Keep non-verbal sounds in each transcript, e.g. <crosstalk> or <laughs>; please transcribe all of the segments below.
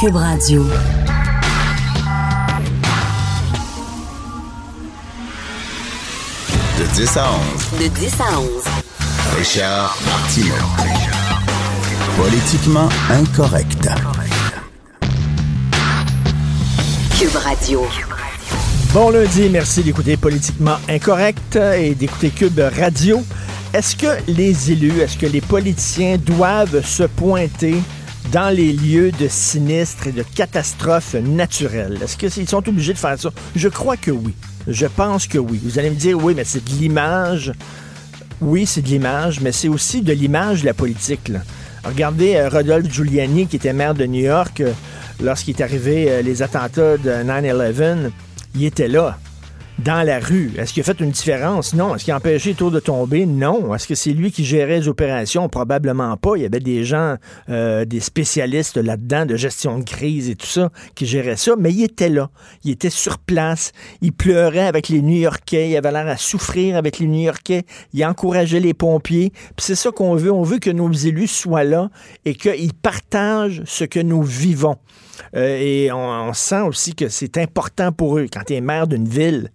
Cube Radio. De 10 à 11. De 10 à 11. Richard Martineau. Politiquement incorrect. Cube Radio. Bon lundi, merci d'écouter Politiquement Incorrect et d'écouter Cube Radio. Est-ce que les élus, est-ce que les politiciens doivent se pointer dans les lieux de sinistres et de catastrophes naturelles? Est-ce qu'ils sont obligés de faire ça? Je crois que oui. Je pense que oui. Vous allez me dire, oui, mais c'est de l'image. Oui, c'est de l'image, mais c'est aussi de l'image de la politique. Regardez euh, Rodolphe Giuliani, qui était maire de New York, euh, lorsqu'il est arrivé euh, les attentats de 9-11, il était là, dans la rue. Est-ce qu'il a fait une différence? Non. Est-ce qu'il a empêché les tours de tomber? Non. Est-ce que c'est lui qui gérait les opérations? Probablement pas. Il y avait des gens, euh, des spécialistes là-dedans, de gestion de crise et tout ça, qui géraient ça, mais il était là. Il était sur place. Il pleurait avec les New-Yorkais. Il avait l'air à souffrir avec les New-Yorkais. Il encourageait les pompiers. Puis c'est ça qu'on veut. On veut que nos élus soient là et qu'ils partagent ce que nous vivons. Euh, et on, on sent aussi que c'est important pour eux. Quand tu es maire d'une ville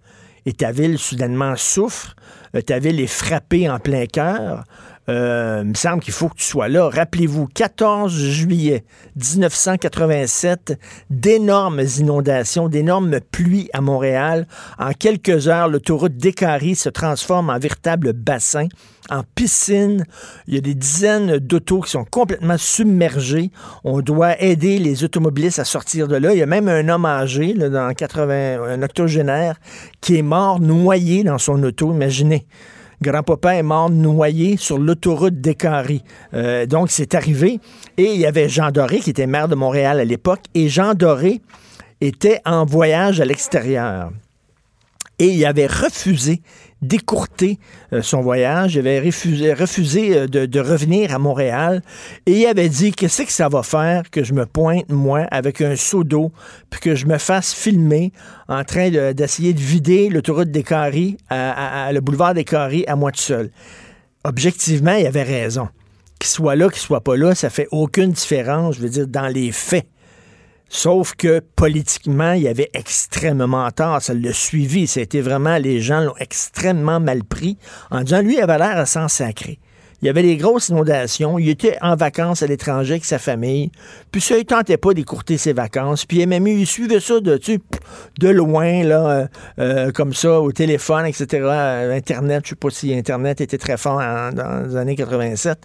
et ta ville soudainement souffre, euh, ta ville est frappée en plein cœur, euh, il me semble qu'il faut que tu sois là. Rappelez-vous, 14 juillet 1987, d'énormes inondations, d'énormes pluies à Montréal. En quelques heures, l'autoroute Décarie se transforme en véritable bassin, en piscine. Il y a des dizaines d'autos qui sont complètement submergés. On doit aider les automobilistes à sortir de là. Il y a même un homme âgé, là, dans 80, un octogénaire, qui est mort noyé dans son auto. Imaginez grand-papa est mort noyé sur l'autoroute d'Écarie. Euh, donc, c'est arrivé. Et il y avait Jean Doré, qui était maire de Montréal à l'époque, et Jean Doré était en voyage à l'extérieur. Et il avait refusé d'écourter euh, son voyage. Il avait refusé, euh, de, revenir à Montréal. Et il avait dit Qu'est-ce que ça va faire que je me pointe, moi, avec un seau d'eau, puis que je me fasse filmer en train de- d'essayer de, vider l'autoroute des Carrés, à- le boulevard des Carrés, à moi tout seul? Objectivement, il avait raison. Qu'il soit là, qu'il soit pas là, ça fait aucune différence, je veux dire, dans les faits. Sauf que politiquement, il y avait extrêmement tort. Ça l'a suivi. C'était vraiment, les gens l'ont extrêmement mal pris en disant, lui, il avait l'air à s'en sacrer. Il y avait des grosses inondations. Il était en vacances à l'étranger avec sa famille. Puis ça, il tentait pas d'écourter ses vacances. Puis il mieux, il suivait ça de, de loin, euh, euh, comme ça, au téléphone, etc. euh, Internet, je sais pas si Internet était très fort dans les années 87.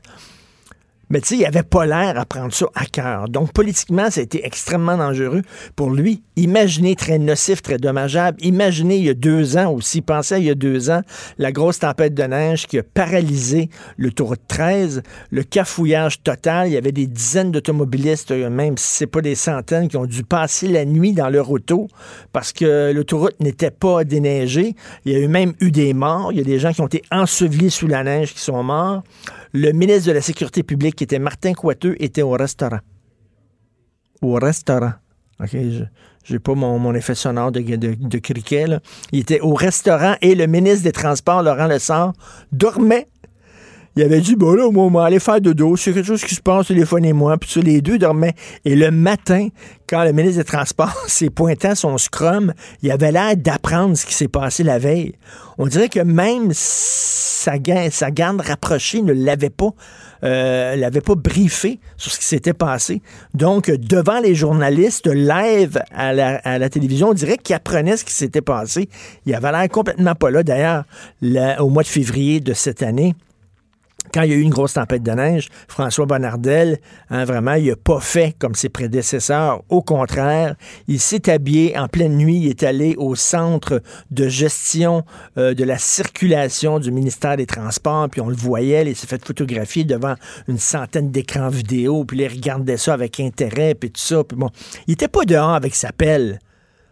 Mais tu sais, il avait pas l'air à prendre ça à cœur. Donc, politiquement, ça a été extrêmement dangereux pour lui. Imaginez très nocif, très dommageable. Imaginez il y a deux ans aussi, pensez à il y a deux ans, la grosse tempête de neige qui a paralysé l'autoroute 13, le cafouillage total. Il y avait des dizaines d'automobilistes, euh, même si c'est pas des centaines, qui ont dû passer la nuit dans leur auto parce que l'autoroute n'était pas déneigée. Il y a eu même eu des morts. Il y a des gens qui ont été ensevelis sous la neige qui sont morts. Le ministre de la Sécurité publique, qui était Martin Coiteux, était au restaurant. Au restaurant. OK, je j'ai pas mon, mon effet sonore de, de, criquet. Il était au restaurant et le ministre des Transports, Laurent Lessard, dormait. Il avait dit, bon là, moi, on va aller faire dodo. C'est quelque chose qui se passe, téléphonez-moi. Puis les deux dormaient. Et le matin, quand le ministre des Transports <laughs> s'est pointé à son scrum, il avait l'air d'apprendre ce qui s'est passé la veille. On dirait que même sa, sa garde rapprochée ne l'avait pas, euh, l'avait pas briefé sur ce qui s'était passé. Donc, devant les journalistes, live à la, télévision, on dirait qu'il apprenait ce qui s'était passé. Il avait l'air complètement pas là. D'ailleurs, au mois de février de cette année, quand il y a eu une grosse tempête de neige, François Bonnardel, hein, vraiment, il n'a pas fait comme ses prédécesseurs. Au contraire, il s'est habillé en pleine nuit, il est allé au centre de gestion euh, de la circulation du ministère des Transports, puis on le voyait, il s'est fait photographier devant une centaine d'écrans vidéo, puis il regardait ça avec intérêt, puis tout ça. Puis bon, il était pas dehors avec sa pelle.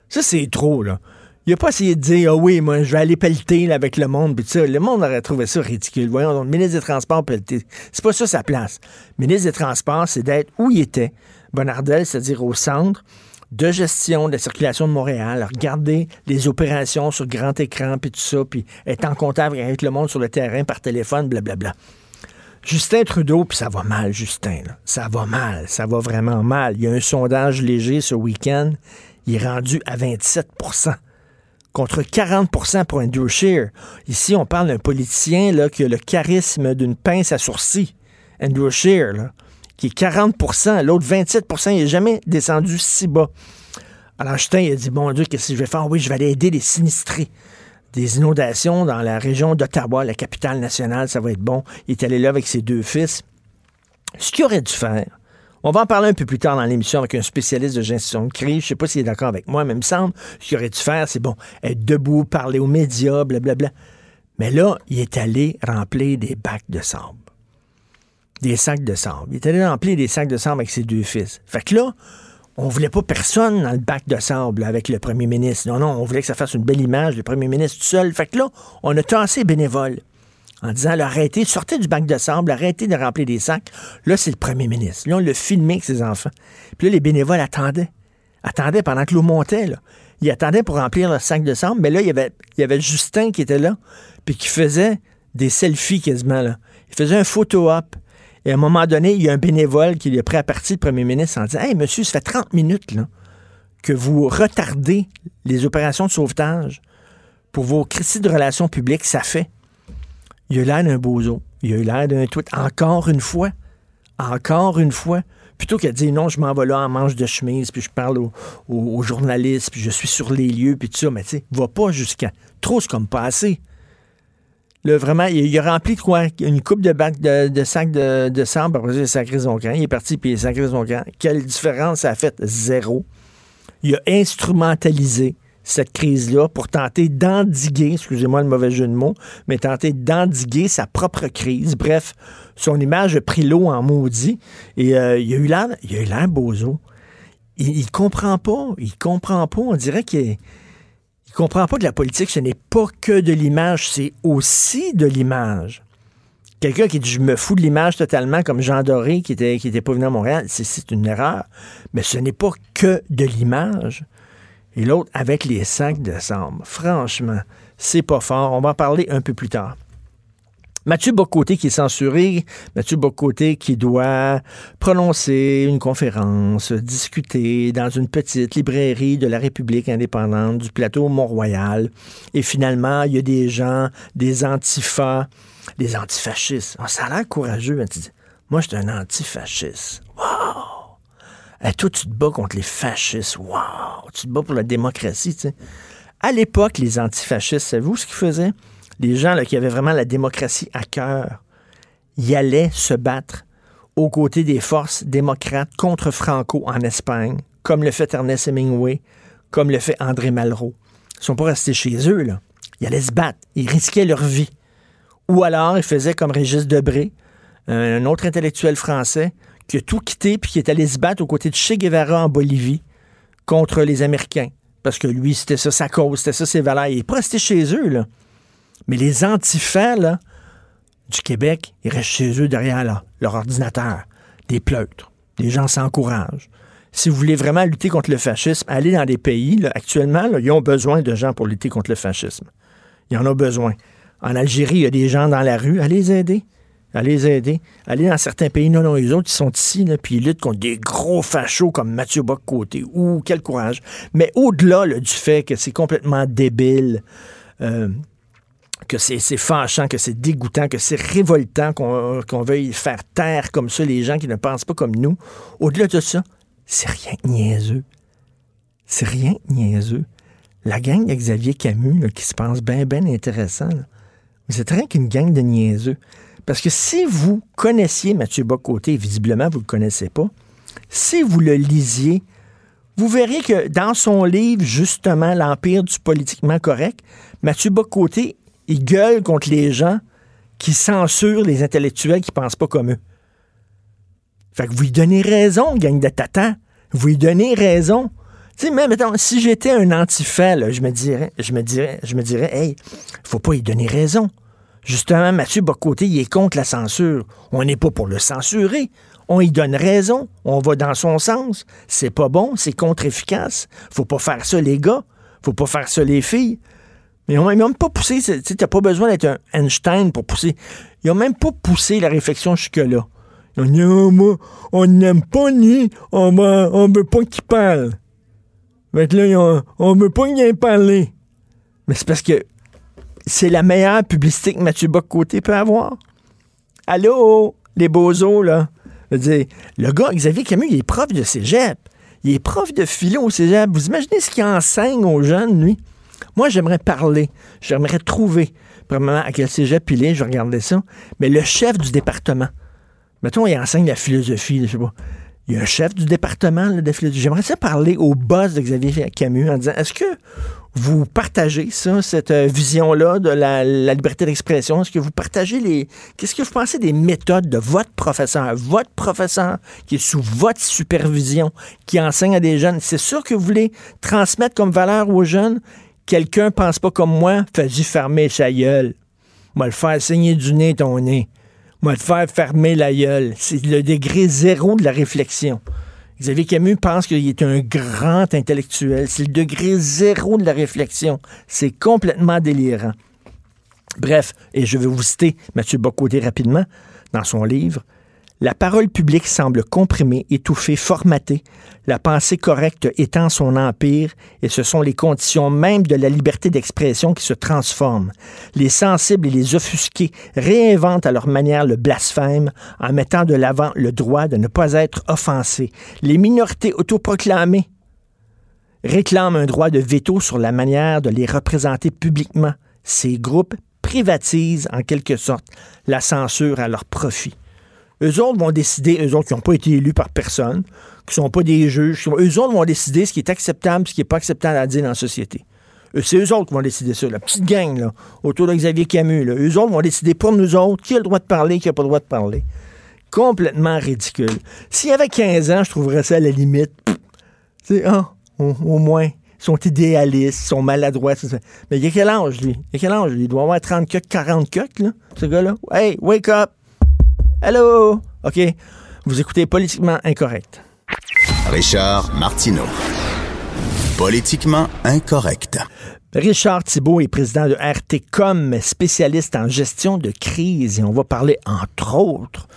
Ça, c'est trop, là. Il n'a pas essayé de dire, ah oui, moi, je vais aller pelleter avec le monde, puis ça. Le monde aurait trouvé ça ridicule. Voyons, donc, le ministre des Transports pelleter. C'est pas ça sa place. Le ministre des Transports, c'est d'être où il était, Bonardel, c'est-à-dire au centre de gestion de la circulation de Montréal, regarder les opérations sur grand écran, puis tout ça, puis être en contact avec le monde sur le terrain par téléphone, blablabla. Justin Trudeau, puis ça va mal, Justin. Ça va mal, ça va vraiment mal. Il y a un sondage léger ce week-end, il est rendu à 27 contre 40% pour Andrew Scheer. Ici, on parle d'un politicien là, qui a le charisme d'une pince à sourcils. Andrew Scheer, qui est 40% l'autre 27% il n'est jamais descendu si bas. Alors Justin, il a dit, bon Dieu, qu'est-ce que je vais faire? Oui, je vais aller aider les sinistrés des inondations dans la région d'Ottawa, la capitale nationale, ça va être bon. Il est allé là avec ses deux fils. Ce qu'il aurait dû faire, on va en parler un peu plus tard dans l'émission avec un spécialiste de gestion de crise. Je sais pas s'il est d'accord avec moi, mais il me semble ce qu'il aurait dû faire, c'est bon, être debout, parler aux médias, blablabla. Mais là, il est allé remplir des bacs de sable. Des sacs de sable. Il est allé remplir des sacs de sable avec ses deux fils. Fait que là, on voulait pas personne dans le bac de sable avec le premier ministre. Non, non, on voulait que ça fasse une belle image, le premier ministre tout seul. Fait que là, on a tassé bénévoles en disant arrêtez, sortez du bac de sable, arrêtez de remplir des sacs. Là, c'est le premier ministre. Là, on l'a filmé avec ses enfants. Puis là, les bénévoles attendaient. Attendaient pendant que l'eau montait. Ils attendaient pour remplir le sac de sable. Mais là, il y avait, il Justin qui était là, puis qui faisait des selfies quasiment. Là. Il faisait un photo-op. Et à un moment donné, il y a un bénévole qui est prêt à partir, le premier ministre, en disant Hey, monsieur, ça fait 30 minutes que vous retardez les opérations de sauvetage pour vos crises de relations publiques. Ça fait. Il a eu l'air d'un bozo. Il a eu l'air d'un tweet. Encore une fois. Encore une fois. Plutôt qu'à dire non, je m'en vais là en manche de chemise, puis je parle aux, journalistes, puis je suis sur les lieux, puis tout ça. Mais tu sais, va pas jusqu'à. Trop, c'est comme pas assez vraiment, il, a rempli quoi? Une coupe de, bac de, sacs de, de sable, après il a sacré son camp. Il est parti, puis il a sacré son camp. Quelle différence ça a fait? Zéro. Il a instrumentalisé cette crise-là pour tenter d'endiguer, excusez-moi le mauvais jeu de mots, mais tenter d'endiguer sa propre crise. Bref, son image a pris l'eau en maudit et euh, il a eu l'air, il a eu l'air bozo. Il, il comprend pas, il comprend pas. On dirait qu'il est comprend pas que la politique, ce n'est pas que de l'image, c'est aussi de l'image. Quelqu'un qui dit je me fous de l'image totalement, comme Jean Doré qui était, qui était pas venu à Montréal, c'est une erreur. Mais ce n'est pas que de l'image. Et l'autre avec les sacs de. Franchement, c'est pas fort. On va en parler un peu plus tard. Mathieu Bocoté qui est censuré, Mathieu Bocoté qui doit prononcer une conférence, discuter dans une petite librairie de la République indépendante du plateau Mont-Royal. Et finalement, il y a des gens, des antifas, des antifascistes. Ah, ça a l'air courageux. Moi, je suis un antifasciste. Wow! Et toi, tu te bats contre les fascistes. Wow! Tu te bats pour la démocratie, tu. À l'époque, les antifascistes, savez-vous ce qu'ils faisaient? les gens qui avaient vraiment la démocratie à cœur y allaient se battre aux côtés des forces démocrates contre Franco en Espagne, comme le fait Ernest Hemingway, comme le fait André Malraux. Ils ne sont pas restés chez eux, là. Ils allaient se battre. Ils risquaient leur vie. Ou alors, ils faisaient comme Régis Debré, un autre intellectuel français, qui a tout quitté puis qui est allé se battre aux côtés de Che Guevara en Bolivie contre les Américains. Parce que lui, c'était ça sa cause, c'était ça ses valeurs. Il pas resté chez eux, là. Mais les antifas, du Québec, ils restent chez eux derrière leur ordinateur. Des pleutres. Des gens s'encouragent. Si vous voulez vraiment lutter contre le fascisme, allez dans des pays, actuellement, ils ont besoin de gens pour lutter contre le fascisme. Ils en ont besoin. En Algérie, il y a des gens dans la rue. Allez les aider. Allez les aider. Allez dans certains pays. Non, non, les autres, ils sont ici, là, puis ils luttent contre des gros fachos comme Mathieu Bock-Côté. Ouh, quel courage. Mais au-delà du fait que c'est complètement débile, euh, que c'est fâchant, que c'est dégoûtant, que c'est révoltant qu'on veuille faire taire comme ça les gens qui ne pensent pas comme nous. Au-delà de ça, c'est rien niaiseux. C'est rien niaiseux. La gang de Xavier Camus, qui se pense bien, bien intéressant, êtes rien qu'une gang de niaiseux. Parce que si vous connaissiez Mathieu Bocoté, visiblement vous ne le connaissez pas, si vous le lisiez, vous verriez que dans son livre, justement, L'Empire du politiquement correct, Mathieu Bocoté il gueule contre les gens qui censurent les intellectuels qui pensent pas comme eux. Fait que vous lui donnez raison, gang de tata. Vous lui donnez raison. Tu sais, même, si j'étais un antifal, je me dirais, je me dirais, je faut pas y donner raison. Justement, Mathieu Bocoté, il est contre la censure. On n'est pas pour le censurer. On y donne raison. On va dans son sens. C'est pas bon, c'est contre-efficace. Faut pas faire ça, les gars. Faut pas faire ça, les filles. Mais ils n'ont même pas poussé, tu n'as pas besoin d'être un Einstein pour pousser. Ils n'ont même pas poussé la réflexion jusque-là. Ils ont dit, oh, on n'aime pas ni, on ne veut pas qu'il parle. Mais là, on ne veut pas qu'il parler. Mais c'est parce que c'est la meilleure publicité que Mathieu Bock-Côté peut avoir. Allô, les bozos, là. Je veux dire, le gars, Xavier Camus, il est prof de cégep. Il est prof de philo au cégep. Vous imaginez ce qu'il enseigne aux jeunes, lui? Moi, j'aimerais parler. J'aimerais trouver, premièrement, à quel cégep il est. Je regarder ça. Mais le chef du département. Mettons, il enseigne la philosophie, je sais pas. Il y a un chef du département de philosophie. J'aimerais ça parler au boss de Xavier Camus en disant est-ce que vous partagez ça, cette euh, vision-là de la, liberté d'expression? Est-ce que vous partagez les. Qu'est-ce que vous pensez des méthodes de votre professeur, votre professeur qui est sous votre supervision, qui enseigne à des jeunes? C'est sûr que vous voulez transmettre comme valeur aux jeunes quelqu'un pense pas comme moi, fais-y fermer sa gueule. Moi, le faire saigner du nez ton nez. Moi, le faire fermer la gueule. C'est le degré zéro de la réflexion. Xavier Camus pense qu'il est un grand intellectuel. C'est le degré zéro de la réflexion. C'est complètement délirant. Bref, et je vais vous citer Mathieu Bocoté rapidement dans son livre la parole publique semble comprimée, étouffée, formatée, la pensée correcte étend son empire, et ce sont les conditions mêmes de la liberté d'expression qui se transforment. Les sensibles et les offusqués réinventent à leur manière le blasphème en mettant de l'avant le droit de ne pas être offensé. Les minorités autoproclamées réclament un droit de veto sur la manière de les représenter publiquement. Ces groupes privatisent en quelque sorte la censure à leur profit. Eux autres vont décider, eux autres qui n'ont pas été élus par personne, qui ne sont pas des juges, eux autres vont décider ce qui est acceptable, ce qui n'est pas acceptable à dire dans la société. C'est eux autres qui vont décider ça, la petite gang là, autour de Xavier Camus. Eux autres vont décider pour nous autres qui a le droit de parler, qui n'a pas le droit de parler. Complètement ridicule. S'il y avait 15 ans, je trouverais ça à la limite. Tu sais, ah, au, moins, ils sont idéalistes, ils sont maladroits. Mais il y a quel âge, lui? Il y a quel âge, lui? Il doit avoir 30 coques, 40 coques, là, ce gars-là? Hey, wake up! Hello! OK. Vous écoutez Politiquement Incorrect. Richard Martineau. Politiquement Incorrect. Richard Thibault est président de RTCOM, spécialiste en gestion de crise. Et on va parler, entre autres,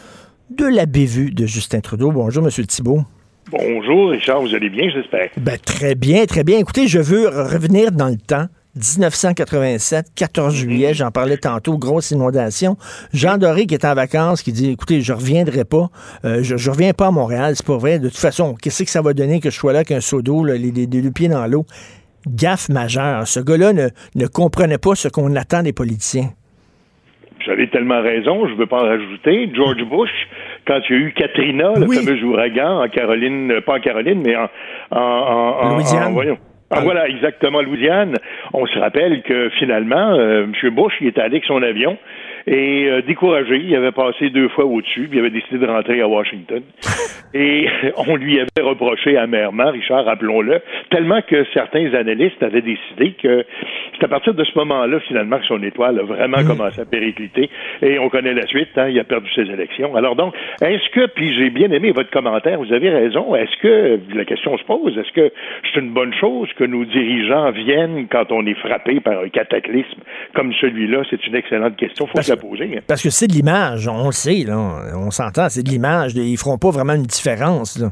de la bévue de Justin Trudeau. Bonjour, M. Thibault. Bonjour, Richard. Vous allez bien, j'espère? Ben, très bien, très bien. Écoutez, je veux revenir dans le temps. 1987, 14 juillet, j'en parlais tantôt, grosse inondation. Jean Doré qui est en vacances, qui dit écoutez, je reviendrai pas, euh, je, je reviens pas à Montréal, c'est pas vrai. De toute façon, qu'est-ce que ça va donner que je sois là qu'un seau d'eau, les, deux pieds dans l'eau? Gaffe majeure. Ce gars-là ne, ne comprenait pas ce qu'on attend des politiciens. Vous avez tellement raison, je ne veux pas en rajouter. George Bush, quand il y a eu Katrina, le fameux ouragan en Caroline, pas en Caroline, mais en, en, Louisiane. voyons, ah, voilà, exactement, Louisiane. On se rappelle que finalement, euh, M. Bush, il est allé avec son avion et euh, découragé, il avait passé deux fois au-dessus, puis il avait décidé de rentrer à Washington. <laughs> Et <laughs> on lui avait reproché amèrement, Richard, rappelons-le, tellement que certains analystes avaient décidé que c'est à partir de ce moment-là, finalement, que son étoile a vraiment mmh. commencé à péricliter. Et on connaît la suite, hein, il a perdu ses élections. Alors donc, est-ce que, puis j'ai bien aimé votre commentaire, vous avez raison, est-ce que, la question se pose, est-ce que c'est une bonne chose que nos dirigeants viennent quand on est frappé par un cataclysme comme celui-là? C'est une excellente question. Faut la poser. Parce que c'est de l'image, on le sait, là. On s'entend, c'est de l'image. Ils feront pas vraiment une différence, là.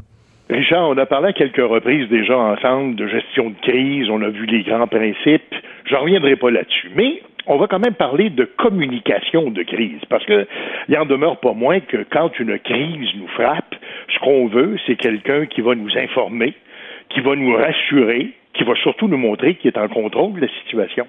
Richard, on a parlé à quelques reprises déjà ensemble de gestion de crise, on a vu les grands principes, je reviendrai pas là-dessus. Mais on va quand même parler de communication de crise, parce que il en demeure pas moins que quand une crise nous frappe, ce qu'on veut, c'est quelqu'un qui va nous informer, qui va nous rassurer, qui va surtout nous montrer qu'il est en contrôle de la situation.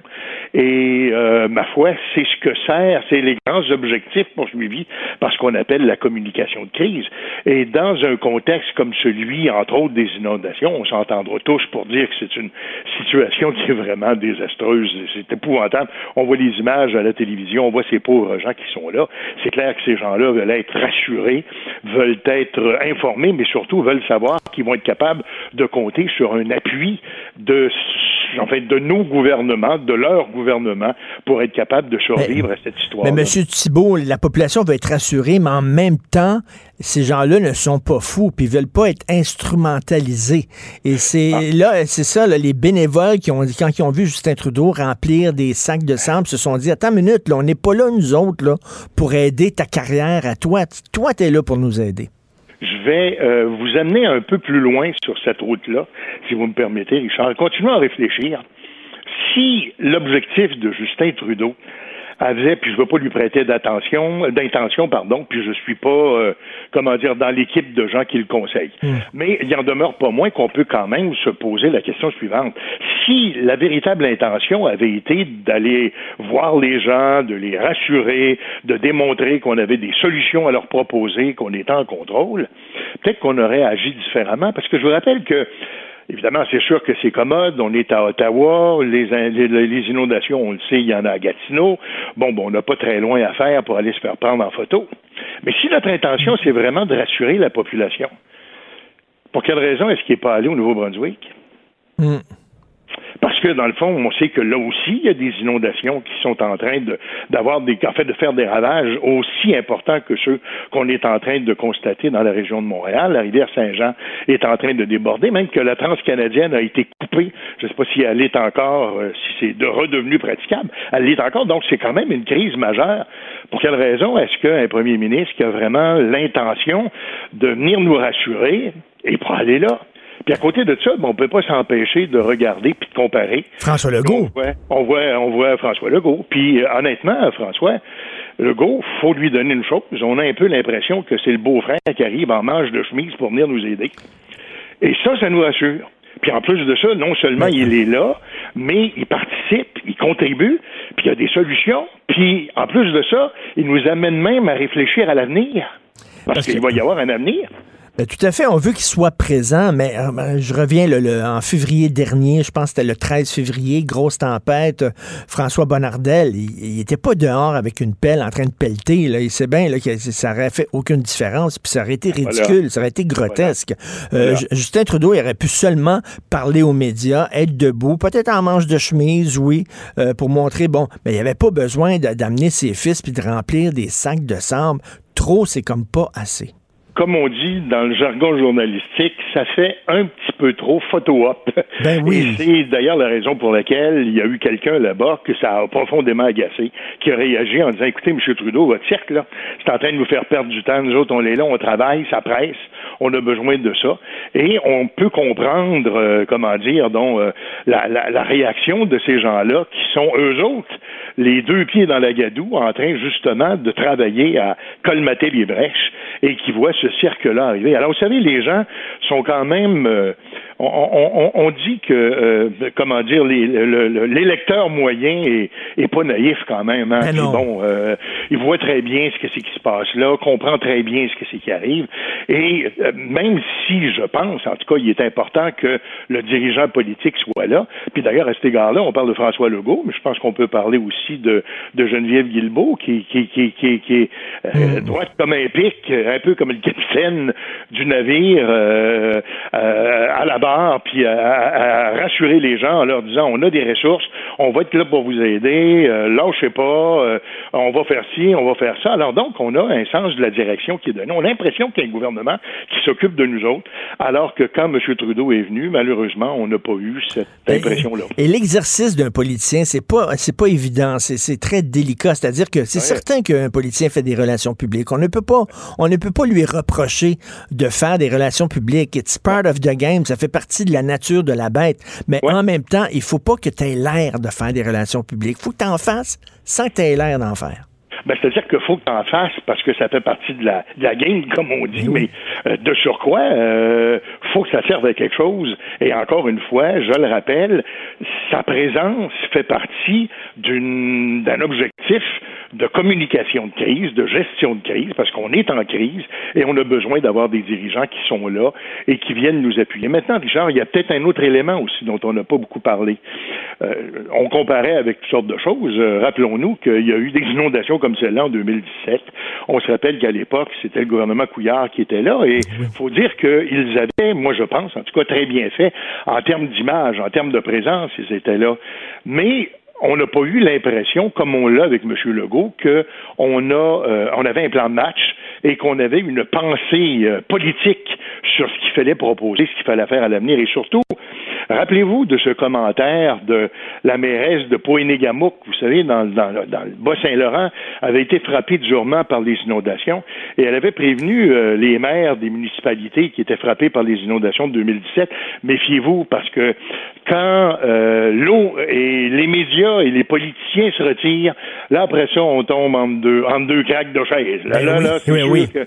Et euh, ma foi, c'est ce que sert, c'est les grands objectifs poursuivis par ce qu'on appelle la communication de crise. Et dans un contexte comme celui, entre autres, des inondations, on s'entendra tous pour dire que c'est une situation qui est vraiment désastreuse. C'est épouvantable. On voit les images à la télévision, on voit ces pauvres gens qui sont là. C'est clair que ces gens-là veulent être rassurés, veulent être informés, mais surtout veulent savoir qu'ils vont être capables de compter sur un appui de en fait, de nos gouvernements, de leur gouvernement, pour être capable de survivre à cette histoire. Mais M. Thibault, la population va être rassurée, mais en même temps, ces gens-là ne sont pas fous, puis ils veulent pas être instrumentalisés. Et c'est ah. là, c'est ça, les bénévoles qui ont quand ils ont vu Justin Trudeau remplir des sacs de sable, se sont dit attends une minute, là, on n'est pas là nous autres là pour aider ta carrière à toi. Toi, tu es là pour nous aider vais euh, vous amener un peu plus loin sur cette route-là, si vous me permettez, Richard. Continuons à réfléchir. Si l'objectif de Justin Trudeau avait, puis je ne veux pas lui prêter d'attention, d'intention, pardon, puis je suis pas, euh, comment dire, dans l'équipe de gens qui le conseillent. Hmm. Mais il en demeure pas moins qu'on peut quand même se poser la question suivante. Si la véritable intention avait été d'aller voir les gens, de les rassurer, de démontrer qu'on avait des solutions à leur proposer, qu'on était en contrôle, peut-être qu'on aurait agi différemment, parce que je vous rappelle que Évidemment, c'est sûr que c'est commode. On est à Ottawa. Les, les, inondations, on le sait, il y en a à Gatineau. Bon, bon on n'a pas très loin à faire pour aller se faire prendre en photo. Mais si notre intention, c'est vraiment de rassurer la population, pour quelle raison est-ce qu'il n'est pas allé au Nouveau-Brunswick? Hmm. Parce que, dans le fond, on sait que là aussi, il y a des inondations qui sont en train de, d'avoir des, en fait, de faire des ravages aussi importants que ceux qu'on est en train de constater dans la région de Montréal. La rivière Saint-Jean est en train de déborder, même que la transcanadienne a été coupée. Je ne sais pas si elle est encore, euh, si c'est de redevenu praticable. Elle l'est encore. Donc, c'est quand même une crise majeure. Pour quelle raison est-ce qu'un premier ministre qui a vraiment l'intention de venir nous rassurer et pour aller là? Puis à côté de ça, ben, on ne peut pas s'empêcher de regarder puis de comparer. François Legault. On voit, on voit, François Legault. Puis euh, honnêtement, François Legault, faut lui donner une chose. On a un peu l'impression que c'est le beau-frère qui arrive en manche de chemise pour venir nous aider. Et ça, ça nous rassure. Puis en plus de ça, non seulement il est là, mais il participe, il contribue, puis il y a des solutions. Puis en plus de ça, il nous amène même à réfléchir à l'avenir. Parce, qu'il va y avoir un avenir. Ben, tout à fait. On veut qu'il soit présent, mais euh, ben, je reviens le, en février dernier, je pense que c'était le 13 février, grosse tempête. François Bonnardel, il n'était pas dehors avec une pelle en train de pelleter. Là. Il sait bien là, que ça n'aurait fait aucune différence, puis ça aurait été ridicule, ça aurait été grotesque. Euh, Justin Trudeau, il aurait pu seulement parler aux médias, être debout, peut-être en manche de chemise, oui, euh, pour montrer, bon, mais il n'y avait pas besoin d'amener ses fils puis de remplir des sacs de sable. Trop, c'est comme pas assez comme on dit dans le jargon journalistique, ça fait un petit peu trop photo-op. Ben oui. Et c'est d'ailleurs la raison pour laquelle il y a eu quelqu'un là-bas que ça a profondément agacé, qui a réagi en disant, écoutez, M. Trudeau, votre cirque, là, c'est en train de nous faire perdre du temps. Nous autres, on est là, on travaille, ça presse, on a besoin de ça. Et on peut comprendre, euh, comment dire, donc, euh, la, la, la réaction de ces gens-là qui sont eux autres les deux pieds dans la gadoue en train justement de travailler à colmater les brèches et qui voient ce cirque-là. Alors, vous savez, les gens sont quand même euh, on, dit que, euh, comment dire, l'électeur moyen est, pas naïf quand même. Hein? bon, euh, il voit très bien ce que c'est qui se passe là, comprend très bien ce que c'est qui arrive. Et euh, même si je pense, en tout cas, il est important que le dirigeant politique soit là. Puis d'ailleurs, à cet égard-là, on parle de François Legault, mais je pense qu'on peut parler aussi de, Geneviève Guilbeault, qui, qui, qui, qui, est mm. droite comme un pic, un peu comme le capitaine du navire à la base puis à, rassurer les gens en leur disant on a des ressources, on va être là pour vous aider, euh, lâchez pas, euh, on va faire ci, on va faire ça. Alors donc, on a un sens de la direction qui est donné. On a l'impression qu'il y a un gouvernement qui s'occupe de nous autres, alors que quand M. Trudeau est venu, malheureusement, on n'a pas eu cette impression-là. Et, l'exercice d'un politicien, c'est pas c'est pas évident, c'est très délicat. C'est-à-dire que c'est certain qu'un politicien fait des relations publiques. On ne peut pas on ne peut pas lui reprocher de faire des relations publiques. It's part of the game. Ça fait partie de la nature de la bête. Mais en même temps, il faut pas que tu aies l'air de faire des relations publiques. Il faut que tu en fasses sans que tu aies l'air d'en faire. Ben, c'est-à-dire qu'il faut que tu en fasses parce que ça fait partie de la, de la game, <laughs> comme on dit, mais euh, de surcroît, euh, faut que ça serve à quelque chose. Et encore une fois, je le rappelle, sa présence fait partie d'un objectif de communication de crise, de gestion de crise, parce qu'on est en crise et on a besoin d'avoir des dirigeants qui sont là et qui viennent nous appuyer. Maintenant, Richard, il y a peut-être un autre élément aussi dont on n'a pas beaucoup parlé. Euh, on comparait avec toutes sortes de choses. Euh, rappelons-nous qu'il y a eu des <laughs> inondations comme celle-là en 2017. On se rappelle qu'à l'époque, c'était le gouvernement Couillard qui était là et il faut dire qu'ils avaient moi je pense, en tout cas très bien fait, en termes d'image, en termes de présence, ils étaient là. Mais on n'a pas eu l'impression, comme on l'a avec M. Legault, qu'on a, euh, on avait un plan de match et qu'on avait une pensée euh, politique sur ce qu'il fallait proposer, ce qu'il fallait faire à l'avenir. Et surtout, rappelez-vous de ce commentaire de la mairesse de Poénégamouk, vous savez, dans, le Bas-Saint-Laurent, avait été frappée durement par les inondations et elle avait prévenu euh, les maires des municipalités qui étaient frappées par les inondations de 2017. Méfiez-vous parce que quand euh, l'eau et les médias et les politiciens se retirent, là après ça, on tombe en deux, en deux craques de chaise. Là, Ben là, oui, là, c'est oui, sûr oui. que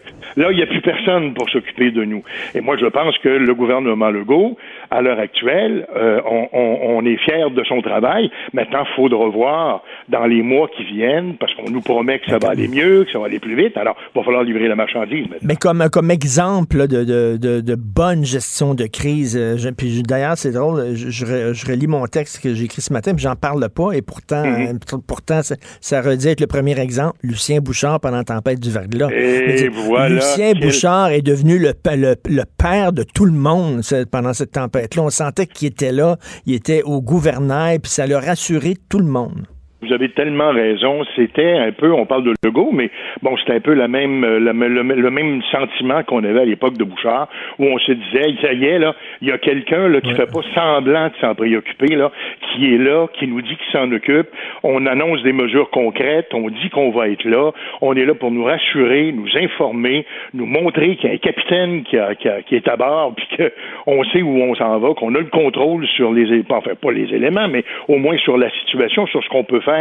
là, il n'y a plus personne pour s'occuper de nous. Et moi, je pense que le gouvernement Legault, à l'heure actuelle, euh, on, on- on est fier de son travail. Maintenant, il faudra voir dans les mois qui viennent, parce qu'on nous promet que ça va aller mieux, que ça va aller plus vite. Alors, il va falloir livrer la marchandise maintenant. Mais comme, comme exemple de, de, de, de bonne gestion de crise, euh, je- puis d'ailleurs, c'est drôle, je, je, je relis mon texte que j'ai écrit ce matin, puis j'en parle pas, et pourtant, Mhm. euh, pourtant ça, ça redit être le premier exemple, Lucien Bouchard pendant la tempête du verglas. Et voilà Lucien quel- Bouchard est devenu le, le, le père de tout le monde pendant cette tempête-là. On sentait qu'il était là, il était au gouvernail, puis ça l'a rassuré tout le monde. Vous avez tellement raison. C'était un peu, on parle de Legault, mais bon, c'était un peu la même, euh, la- le, le même sentiment qu'on avait à l'époque de Bouchard, où on se disait, ça y est, là, il y a quelqu'un là, qui fait pas semblant de s'en préoccuper, là, qui est là, qui nous dit qu'il s'en occupe. On annonce des mesures concrètes, on dit qu'on va être là. On est là pour nous rassurer, nous informer, nous montrer qu'il y a un capitaine qui, a- qui a- qui est à bord, puis qu'on sait où on s'en va, qu'on a le contrôle sur les, enfin pas les éléments, mais au moins sur la situation, sur ce qu'on peut faire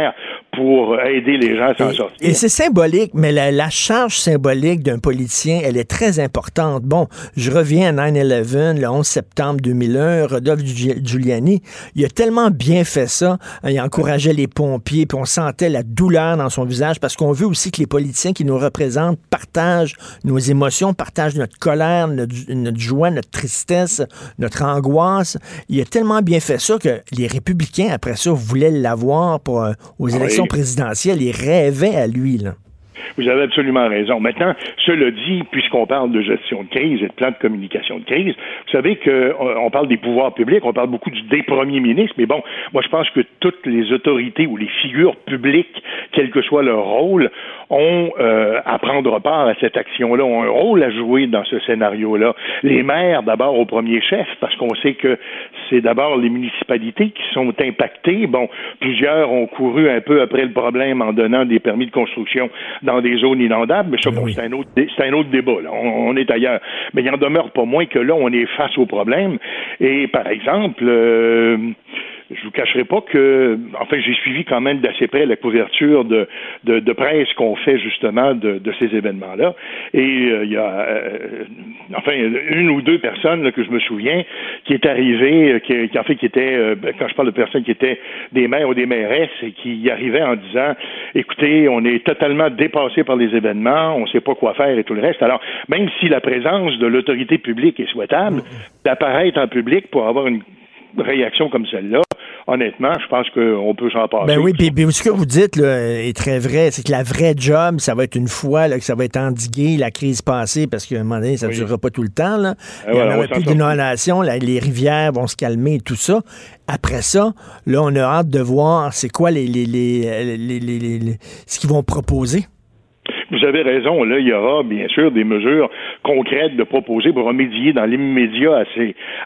pour aider les gens à s'en Et, sortir. et c'est symbolique, mais la, la charge symbolique d'un politicien, elle est très importante. Bon, je reviens à 9-11, le 11 septembre 2001, Rodolphe Gi- Giuliani, il a tellement bien fait ça, il encourageait les pompiers, puis on sentait la douleur dans son visage, parce qu'on veut aussi que les politiciens qui nous représentent partagent nos émotions, partagent notre colère, notre, notre joie, notre tristesse, notre angoisse. Il a tellement bien fait ça que les républicains, après ça, voulaient l'avoir pour, euh, aux Ah élections oui. présidentielles. Ils rêvaient à lui, là. Vous avez absolument raison. Maintenant, cela dit, puisqu'on parle de gestion de crise et de plan de communication de crise, vous savez qu'on on parle des pouvoirs publics, on parle beaucoup du, des premiers ministres, mais bon, moi je pense que toutes les autorités ou les figures publiques, quel que soit leur rôle, ont euh, à prendre part à cette action-là, ont un rôle à jouer dans ce scénario-là. Les maires, d'abord au premier chef, parce qu'on sait que c'est d'abord les municipalités qui sont impactées. Bon, plusieurs ont couru un peu après le problème en donnant des permis de construction dans des zones inondables, mais ça, bon, Oui. c'est un autre, c'est un autre débat. Là. On, on est ailleurs. Mais il en demeure pas moins que là, on est face au problème. Et par exemple, euh, je vous cacherai pas que, enfin, j'ai suivi quand même d'assez près la couverture de, de, de presse qu'on fait justement de, de ces événements-là. Et euh, il y a, euh, enfin, une ou deux personnes là, que je me souviens qui est arrivé, euh, qui, qui en fait qui étaient, euh, ben, quand je parle de personnes qui étaient des maires ou des mairesses et qui y arrivaient en disant, écoutez, on est totalement dépassé par les événements, on ne sait pas quoi faire et tout le reste. Alors, même si la présence de l'autorité publique est souhaitable, d'apparaître en public pour avoir une réaction comme celle-là, honnêtement, je pense qu'on peut s'en passer. Ben oui, puis, puis ce que vous dites là, est très vrai. C'est que la vraie job, ça va être une fois là, que ça va être endigué, la crise passée, parce qu'à un moment donné, ça ne Oui. durera pas tout le temps. Là. Ah, Il y en voilà, aura plus d'inondation, les rivières vont se calmer et tout ça. Après ça, là, on a hâte de voir c'est quoi les- les- les- les- ce qu'ils vont proposer. Vous avez raison, là, il y aura bien sûr des mesures concrètes de proposer pour remédier dans l'immédiat à,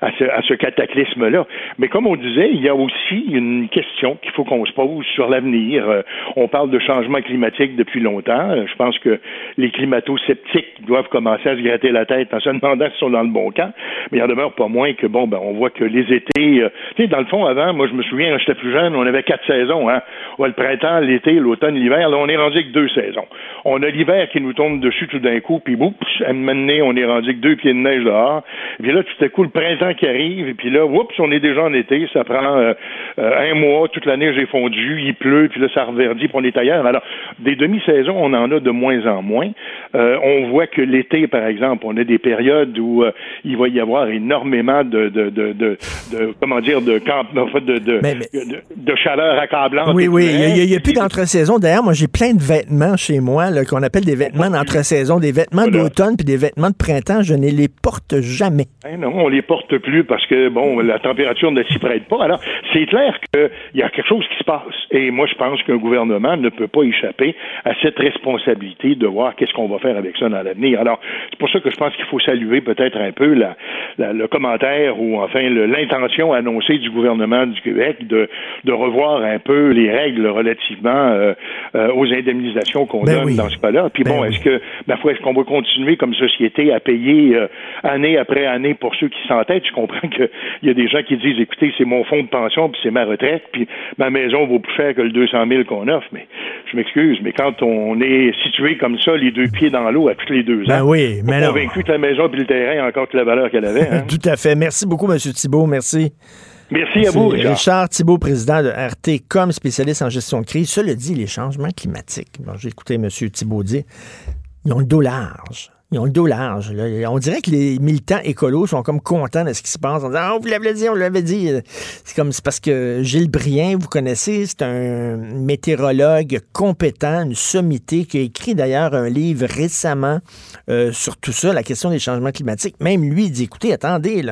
à ce, à ce cataclysme-là. Mais comme on disait, il y a aussi une question qu'il faut qu'on se pose sur l'avenir. Euh, on parle de changement climatique depuis longtemps. Euh, Je pense que les climato-sceptiques doivent commencer à se gratter la tête en se demandant s'ils sont dans le bon camp. Mais il en demeure pas moins que, bon, ben, on voit que les étés, euh, tu sais, dans le fond, avant, moi, je me souviens, j'étais plus jeune, on avait quatre saisons, hein. Ouais, le printemps, l'été, l'automne, l'hiver. Là, on est rendu avec deux saisons. On a l'hiver qui nous tombe dessus tout d'un coup, puis oups, on est rendu avec deux pieds de neige dehors. Puis là, tout à coup, le printemps qui arrive, et puis là, oups, on est déjà en été, ça prend euh, euh, un mois, toute la neige est fondue, il pleut, puis là, ça reverdit, puis on est ailleurs. Alors, des demi-saisons, on en a de moins en moins. Euh, on voit que l'été, par exemple, on a des périodes où euh, il va y avoir énormément de, de, de, de, de- comment dire, de camp, en fait, de, de, Mais- mais- de, chaleur accablante. Oui, oui, il n'y a, plus d'entre-saison. D'ailleurs, moi, j'ai plein de vêtements chez moi qu'on appelle des vêtements d'entre-saison, des vêtements d'automne puis des vêtements de printemps. Je ne les porte jamais. Eh non, on les porte plus parce que, bon, la température ne s'y prête pas. Alors, c'est clair qu'il y a quelque chose qui se passe. Et moi, je pense qu'un gouvernement ne peut pas échapper à cette responsabilité de voir qu'est-ce qu'on va faire avec ça dans l'avenir. Alors, c'est pour ça que je pense qu'il faut saluer peut-être un peu la, le commentaire ou enfin l'intention annoncée du gouvernement du Québec de, de revoir un peu les règles relativement euh, euh, aux indemnisations qu'on Ben donne oui. dans ce cas-là. Puis Ben bon, oui. est-ce que, ma foi, est-ce qu'on va continuer comme société à payer euh, année après année pour ceux qui s'entêtent? Je comprends qu'il y a des gens qui disent, écoutez, c'est mon fonds de pension, puis c'est ma retraite, puis ma maison vaut plus cher que le 200 000 qu'on offre. Mais je m'excuse, mais quand on est situé comme ça, les deux pieds dans l'eau à tous les deux Ben ans, oui, mais non. convaincu que la maison puis le terrain a encore toute la valeur qu'elle avait. hein? <laughs> Tout à fait. Merci beaucoup, M. Thibault. Merci. Merci à vous, Richard. Richard Thibault, président de RT, comme spécialiste en gestion de crise. Cela dit, les changements climatiques. Bon, j'ai écouté M. Thibault dire, ils ont le dos large. Ils ont le dos large. On dirait que les militants écolos sont comme contents de ce qui se passe. On dit, ah, vous l'avez dit, on l'avait dit. C'est comme, c'est parce que Gilles Brien, vous connaissez, c'est un météorologue compétent, une sommité, qui a écrit d'ailleurs un livre récemment euh, sur tout ça, la question des changements climatiques. Même lui, il dit, écoutez, attendez,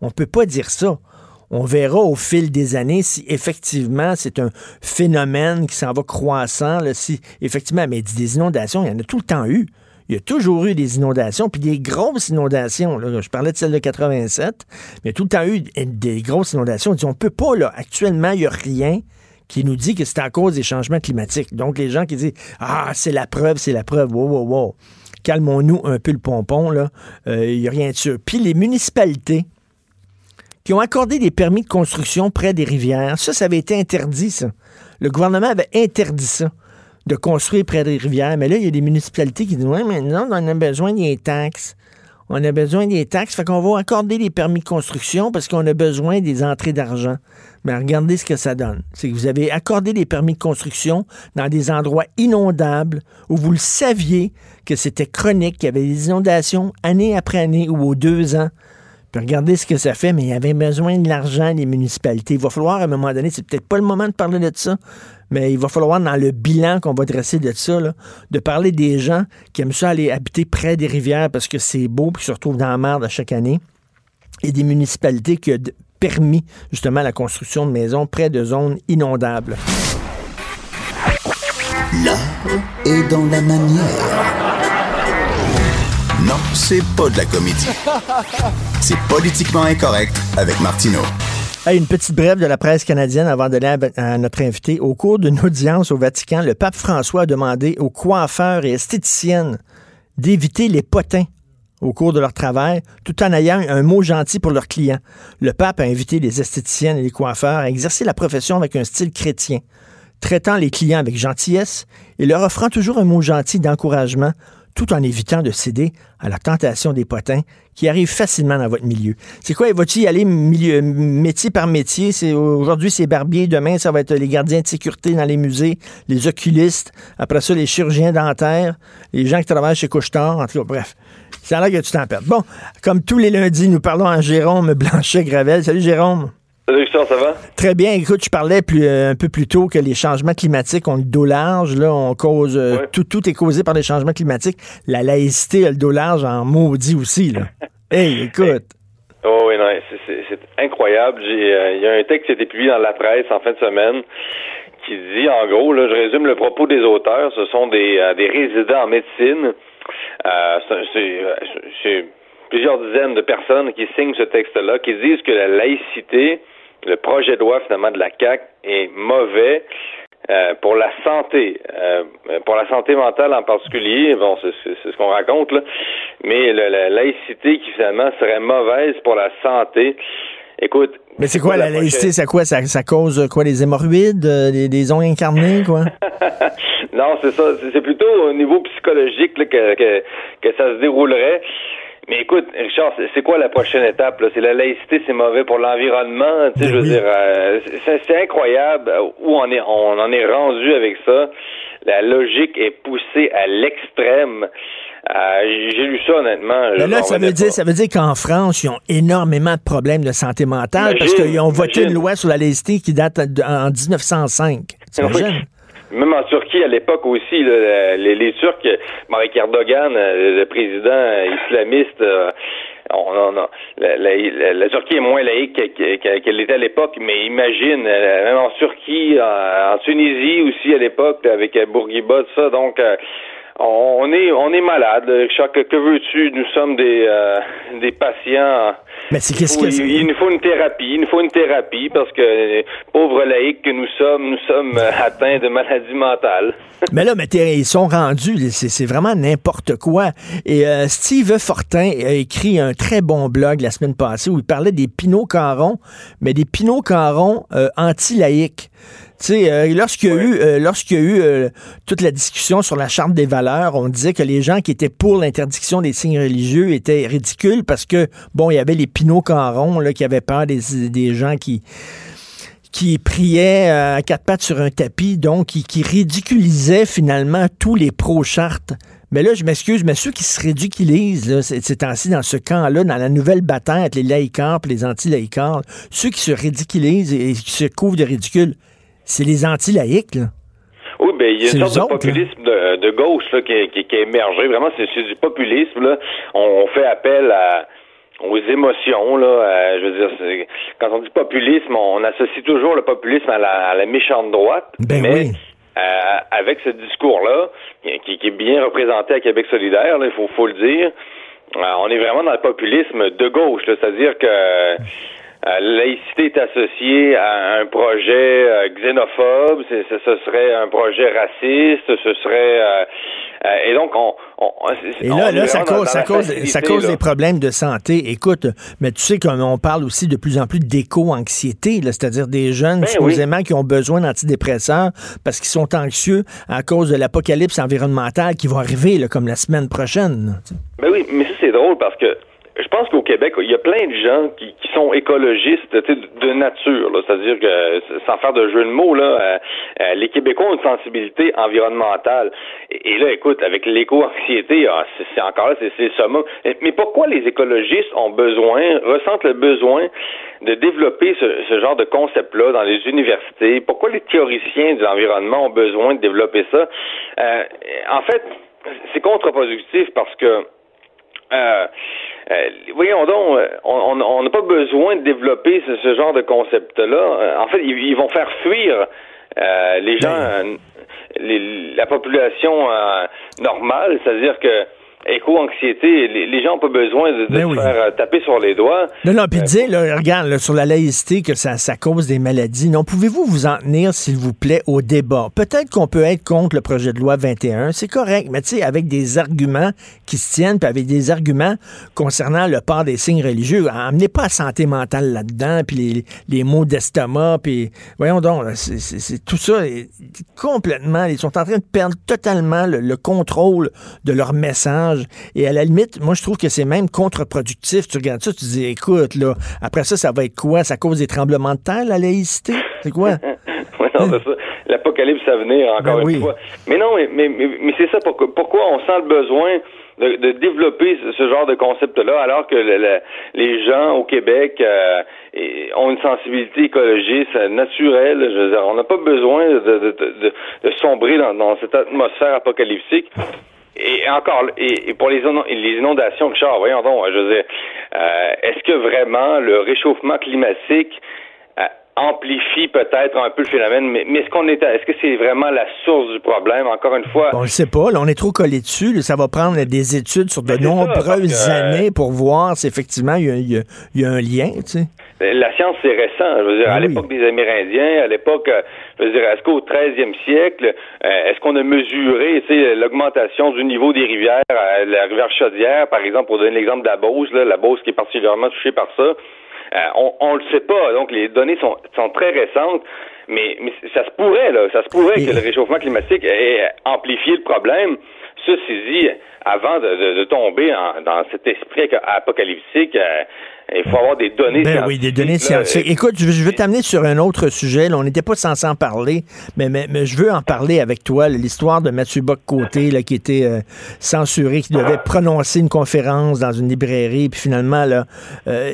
on peut pas dire ça. On verra au fil des années si effectivement c'est un phénomène qui s'en va croissant, si effectivement, mais des inondations, il y en a tout le temps eu. Il y a toujours eu des inondations, puis des grosses inondations. Je parlais de celle de 87, mais il y a tout le temps eu des grosses inondations. Il dit, on peut pas, là, actuellement, il n'y a rien qui nous dit que c'est à cause des changements climatiques. Donc, les gens qui disent Ah, c'est la preuve, c'est la preuve, wow, wow, wow. Calmons-nous un peu le pompon, là. Euh, Il n'y a rien de sûr. Puis les municipalités qui ont accordé des permis de construction près des rivières, ça, ça avait été interdit, ça. Le gouvernement avait interdit ça, de construire près des rivières. Mais là, il y a des municipalités qui disent Ouais, mais non, on a besoin des taxes. On a besoin des taxes, fait qu'on va accorder des permis de construction parce qu'on a besoin des entrées d'argent. Mais regardez ce que ça donne. C'est que vous avez accordé des permis de construction dans des endroits inondables où vous le saviez que c'était chronique, qu'il y avait des inondations année après année ou aux deux ans. Puis regardez ce que ça fait, mais il y avait besoin de l'argent, les municipalités. Il va falloir, à un moment donné, c'est peut-être pas le moment de parler de ça, mais il va falloir, dans le bilan qu'on va dresser de ça, là, de parler des gens qui aiment ça aller habiter près des rivières parce que c'est beau puis se retrouvent dans la merde à chaque année. Et des municipalités qui ont permis, justement, la construction de maisons près de zones inondables. L'art est dans la manière. Non, c'est pas de la comédie. C'est politiquement incorrect avec Martineau. Une petite brève de la presse canadienne avant d'aller à, à notre invité. Au cours d'une audience au Vatican, le pape François a demandé aux coiffeurs et esthéticiennes d'éviter les potins au cours de leur travail, tout en ayant un mot gentil pour leurs clients. Le pape a invité les esthéticiennes et les coiffeurs à exercer la profession avec un style chrétien, traitant les clients avec gentillesse et leur offrant toujours un mot gentil d'encouragement, tout en évitant de céder à la tentation des potins qui arrivent facilement dans votre milieu. C'est quoi, vas-tu y aller milieu, métier par métier? C'est, aujourd'hui, c'est barbier, demain, ça va être les gardiens de sécurité dans les musées, les oculistes, après ça, les chirurgiens dentaires, les gens qui travaillent chez Couchetard, en tout cas, bref. A l'air que tu t'en perds. Bon, comme tous les lundis, nous parlons à Jérôme Blanchet-Gravel. Salut Jérôme. Salut Richard, ça va? Très bien. Écoute, je parlais plus, euh, un peu plus tôt que les changements climatiques ont le dos large. Là, on cause euh, Ouais. tout, tout est causé par les changements climatiques. La laïcité a le dos large en maudit aussi. Là. <laughs> hey, écoute. Oh oui, non, c'est- incroyable. Euh, Il y a un texte qui a été publié dans la presse en fin de semaine qui dit, en gros, là, je résume le propos des auteurs, ce sont des, des résidents en médecine. C'est plusieurs dizaines de personnes qui signent ce texte-là, qui disent que la laïcité, le projet de loi finalement de la CAC est mauvais. euh, pour la santé, euh, pour la santé mentale en particulier, bon, c'est ce qu'on raconte là, mais le- la laïcité qui finalement serait mauvaise pour la santé. Écoute, Mais c'est quoi la laïcité? C'est quoi? Ça, ça cause euh, quoi? Des hémorroïdes? euh, des, des ongles incarnés? Quoi? <laughs> non, c'est ça. C'est- C'est plutôt au niveau psychologique là, que, que, que ça se déroulerait. Mais écoute, Richard, c'est- quoi la prochaine étape? là? C'est la laïcité, c'est mauvais pour l'environnement. Tu sais, Ben je veux oui. dire, euh, c'est incroyable où on est, on en est rendu avec ça. La logique est poussée à l'extrême. Euh, J'ai lu ça honnêtement. Ben là, ça veut, dire, ça veut dire qu'en France, ils ont énormément de problèmes de santé mentale parce qu'ils ont voté une loi sur la laïcité qui date de- en 1905. T'imagines? Même en Turquie, à l'époque aussi, les, les, Turcs, Marek Erdogan, euh, le président islamiste, euh, on, on, la, la, la, Turquie est moins laïque qu'elle était à l'époque, mais imagine, même en Turquie, en, Tunisie aussi à l'époque, avec Bourguiba, tout ça, donc on est on est malade. Richard, que, veux-tu? Nous sommes des euh, des patients. Mais c'est qu'est-ce que il, nous faut une thérapie. Il nous faut une thérapie parce que pauvres laïcs que nous sommes, nous sommes euh, atteints de maladies mentales. <laughs> mais là, mais ils sont rendus. C'est vraiment n'importe quoi. Et euh, Steve Fortin a écrit un très bon blog la semaine passée où il parlait des pinots carons, mais des pinots carons anti-laïcs. Sais, euh, lorsqu'il y a eu, euh, lorsqu'il y a eu euh, toute la discussion sur la charte des valeurs, on disait que les gens qui étaient pour l'interdiction des signes religieux étaient ridicules parce que bon, il y avait les pinots carons là qui avaient peur des, des gens qui qui priaient à quatre pattes sur un tapis, donc qui, qui ridiculisaient finalement tous les pro-chartes. Mais là, je m'excuse, mais ceux qui se ridiculisent là, ces temps-ci dans ce camp-là, dans la nouvelle bataille entre les laïcars et les anti-laïcars, ceux qui se ridiculisent et qui se couvrent de ridicule, c'est les anti-laïcs, là. Oui, ben il y a une sorte de populisme de, gauche là, qui, qui, qui, a émergé. Vraiment, c'est du populisme. Là. On, fait appel à aux émotions là. je veux dire, quand on dit populisme, on associe toujours le populisme à la, méchante droite. Ben mais euh, avec ce discours-là, qui, qui, est bien représenté à Québec solidaire, il faut, faut le dire, euh, on est vraiment dans le populisme de gauche, c'est-à-dire que la laïcité est associée à un projet euh, xénophobe, ce serait un projet raciste, ce serait euh, euh, et donc on, et là, là ça cause, ça cause, ça cause des problèmes de santé. Écoute, mais tu sais qu'on parle aussi de plus en plus d'éco-anxiété, c'est-à-dire des jeunes ben supposément qui ont besoin d'antidépresseurs parce qu'ils sont anxieux à cause de l'apocalypse environnementale qui va arriver là, comme la semaine prochaine. Ben oui, mais ça c'est drôle parce que je pense qu'au Québec, il y a plein de gens qui, qui sont écologistes de nature. C'est-à-dire que, sans faire de jeu de mots, là, euh, euh, les Québécois ont une sensibilité environnementale. Et, là, écoute, avec l'éco-anxiété, ah, c'est encore là, c'est le. Mais pourquoi les écologistes ont besoin, ressentent le besoin de développer ce, ce genre de concept-là dans les universités? Pourquoi les théoriciens de l'environnement ont besoin de développer ça? Euh, en fait, c'est contre-productif parce que euh, euh, voyons donc, euh, on n'a pas besoin de développer ce, genre de concept-là. En fait, ils, vont faire fuir les gens, ben. la population normale, c'est-à-dire que éco-anxiété, les, gens n'ont pas besoin de, de ben faire euh, taper sur les doigts. Non, non, puis euh, dire, regarde, sur la laïcité, que ça, ça cause des maladies. Non, pouvez-vous vous en tenir, s'il vous plaît, au débat? Peut-être qu'on peut être contre le projet de loi 21, c'est correct, mais tu sais, avec des arguments qui se tiennent, puis avec des arguments concernant le port des signes religieux, amenez pas la santé mentale là-dedans, puis les, les maux d'estomac, puis voyons donc, c'est tout ça, complètement, ils sont en train de perdre totalement le contrôle de leur message et à la limite, moi, je trouve que c'est même contre-productif. Tu regardes ça, tu dis, écoute, là, après ça, ça va être quoi? Ça cause des tremblements de terre, la laïcité? C'est quoi? <laughs> oui, non, c'est ça. L'apocalypse à venir, encore ben une fois. Mais non, mais, mais, c'est ça. Pourquoi, on sent le besoin de, développer ce, genre de concept-là, alors que les gens au Québec euh, ont une sensibilité écologiste naturelle. Je veux dire, on n'a pas besoin de, de, sombrer dans, dans, cette atmosphère apocalyptique. Et encore, et, pour les, inondations, Richard, voyons donc, je veux dire, euh, est-ce que vraiment le réchauffement climatique euh, amplifie peut-être un peu le phénomène, mais, est-ce qu'on est, est-ce que c'est vraiment la source du problème? Encore une fois, on ne sait pas. Là, on est trop collé dessus. ça va prendre des études sur de nombreuses années pour voir si effectivement il y, a, y a un lien. Tu sais. La science, c'est récent. Je veux dire, à ah l'époque des Amérindiens, à l'époque, euh, je veux dire, est-ce qu'au 13e siècle, euh, est-ce qu'on a mesuré l'augmentation du niveau des rivières, la rivière Chaudière, par exemple, pour donner l'exemple de la Beauce, la Beauce qui est particulièrement touchée par ça, euh, on ne le sait pas. Donc, les données sont, sont très récentes. Mais, mais ça se pourrait, là, ça se pourrait que le réchauffement climatique ait amplifié le problème. Ceci dit, avant de, de, tomber dans cet esprit apocalyptique, Il faut avoir des données ben Oui, des données scientifiques. Écoute, je, veux t'amener sur un autre sujet. on n'était pas censé en parler, mais, mais, je veux en parler avec toi. L'histoire de Mathieu Bock-Côté, qui était euh, censuré, qui devait prononcer une conférence dans une librairie, puis finalement, là, euh,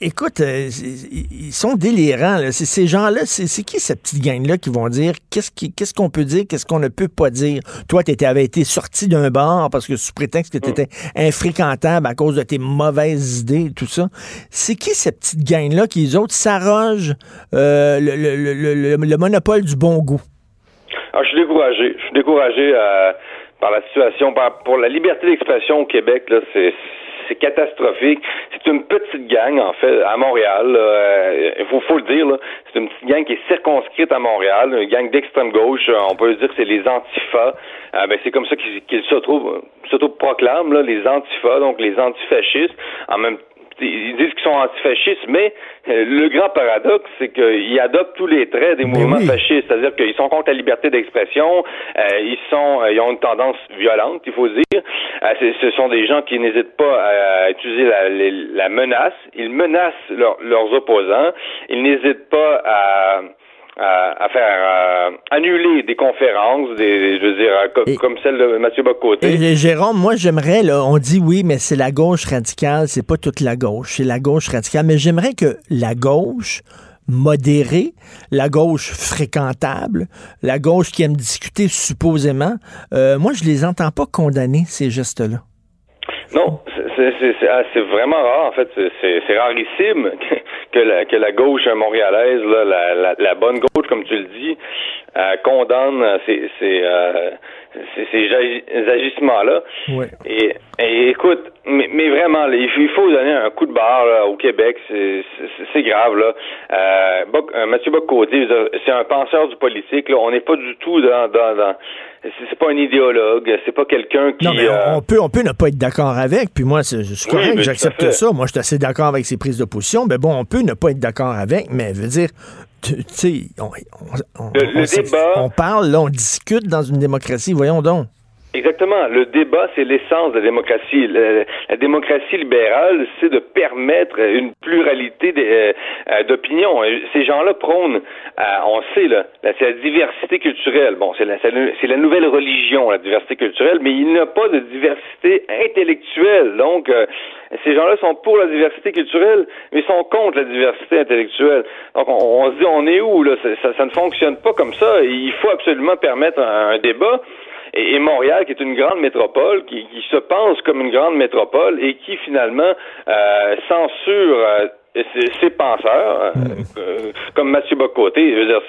écoute, euh, ils sont délirants. Ces gens-là, c'est qui cette petite gang-là qui vont dire qu'est-ce qu'on peut dire, qu'est-ce qu'on ne peut pas dire? Toi, tu avais été sorti d'un bar parce que sous prétexte que tu étais infréquentable à cause de tes mauvaises idées et tout ça. C'est qui cette petite gang-là qui, les autres, s'arrogent euh, le, monopole du bon goût? Ah, je suis découragé. Je suis découragé euh, par la situation. pour la liberté d'expression au Québec, là, c'est c'est catastrophique. C'est une petite gang, en fait, à Montréal. Euh, il faut, le dire, c'est une petite gang qui est circonscrite à Montréal, une gang d'extrême gauche. On peut dire que c'est les antifas. ben, c'est comme ça qu'ils s'auto-proclament, les antifas, donc les antifascistes. En même ils disent qu'ils sont antifascistes, mais euh, le grand paradoxe, c'est qu'ils adoptent tous les traits des mouvements fascistes, c'est-à-dire qu'ils sont contre la liberté d'expression, euh, ils sont, euh, ils ont une tendance violente, il faut dire. ce sont des gens qui n'hésitent pas à utiliser la, la, menace, ils menacent leurs opposants, ils n'hésitent pas à à, faire annuler des conférences, des, je veux dire, comme, celle de Mathieu Bocoté. Et Jérôme, moi j'aimerais, là, on dit oui, mais c'est la gauche radicale, c'est pas toute la gauche, c'est la gauche radicale, mais j'aimerais que la gauche modérée, la gauche fréquentable, la gauche qui aime discuter supposément, euh, moi je les entends pas condamner ces gestes-là. Non, ah, c'est vraiment rare, en fait. C'est rarissime <laughs> que la, que la gauche montréalaise, là, la, la, la bonne gauche, comme tu le dis, euh, condamne ces, ces, euh, ces, ces agissements-là. Et, et, écoute, mais, mais vraiment, il faut donner un coup de barre là, au Québec. C'est grave. Là. Euh, euh Mathieu Bocoté, c'est un penseur du politique. Là. On n'est pas du tout dans, dans, dans c'est pas un idéologue, c'est pas quelqu'un qui. Non, mais on, euh, peut, on peut ne pas être d'accord avec. Puis moi, je suis correct, j'accepte ça. Moi, je suis assez d'accord avec ses prises de position. Mais bon, on peut ne pas être d'accord avec, mais veut dire, tu sais, on, on, on, parle, là, on discute dans une démocratie. Voyons donc. Exactement. Le débat, c'est l'essence de la démocratie. La, démocratie libérale, c'est de permettre une pluralité euh, euh, d'opinions. Ces gens-là prônent, euh, on sait, là, c'est la diversité culturelle. Bon, c'est la, la nouvelle religion, la diversité culturelle, mais il n'y a pas de diversité intellectuelle. Donc, ces gens-là sont pour la diversité culturelle, mais sont contre la diversité intellectuelle. Donc, on, se dit, on est où, là? Ça, ne fonctionne pas comme ça. Il faut absolument permettre un débat et, Montréal, qui est une grande métropole, qui, se pense comme une grande métropole et qui finalement euh, censure euh, ses, penseurs, euh, hmm. comme Mathieu Bocoté. Je veux dire,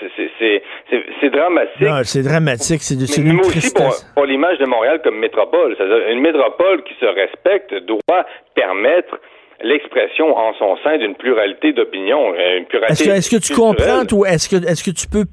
c'est dramatique. c'est dramatique. C'est de Mais, mais aussi pour, pour l'image de Montréal comme métropole. C'est-à-dire, une métropole qui se respecte doit permettre l'expression en son sein d'une pluralité d'opinions, une pluralité. Est-ce que, est -ce que tu comprends, ou est-ce que, est-ce que tu peux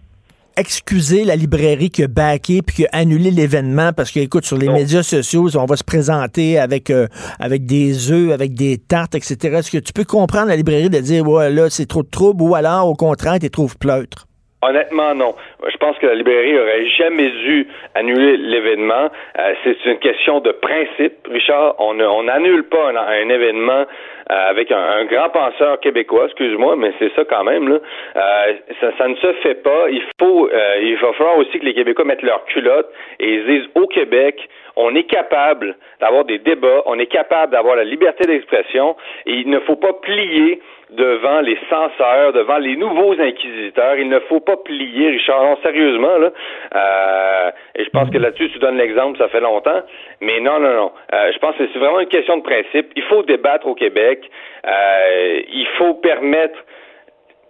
excuser la librairie qui a backé puis qui a annulé l'événement parce que, écoute, sur les médias sociaux, on va se présenter avec, euh, avec des œufs, avec des tartes, etc. Est-ce que tu peux comprendre la librairie de dire, ouais, là, c'est trop de trouble ou alors, au contraire, tu trouves pleutre? Honnêtement, non. Je pense que la librairie aurait jamais dû annuler l'événement. Euh, c'est une question de principe, Richard. On n'annule pas un, événement avec un, grand penseur québécois, excuse-moi, mais c'est ça quand même. Là. Euh, ça, ça, ne se fait pas. Il faut, il va falloir aussi que les Québécois mettent leur culotte et ils disent au Québec, on est capable d'avoir des débats, on est capable d'avoir la liberté d'expression et il ne faut pas plier devant les censeurs, devant les nouveaux inquisiteurs. Il ne faut pas plier, Richard. Non, sérieusement, là. Euh, et je pense que là-dessus, tu donnes l'exemple, ça fait longtemps. Mais non, non, non. Euh, je pense que c'est vraiment une question de principe. Il faut débattre au Québec. Euh, il faut permettre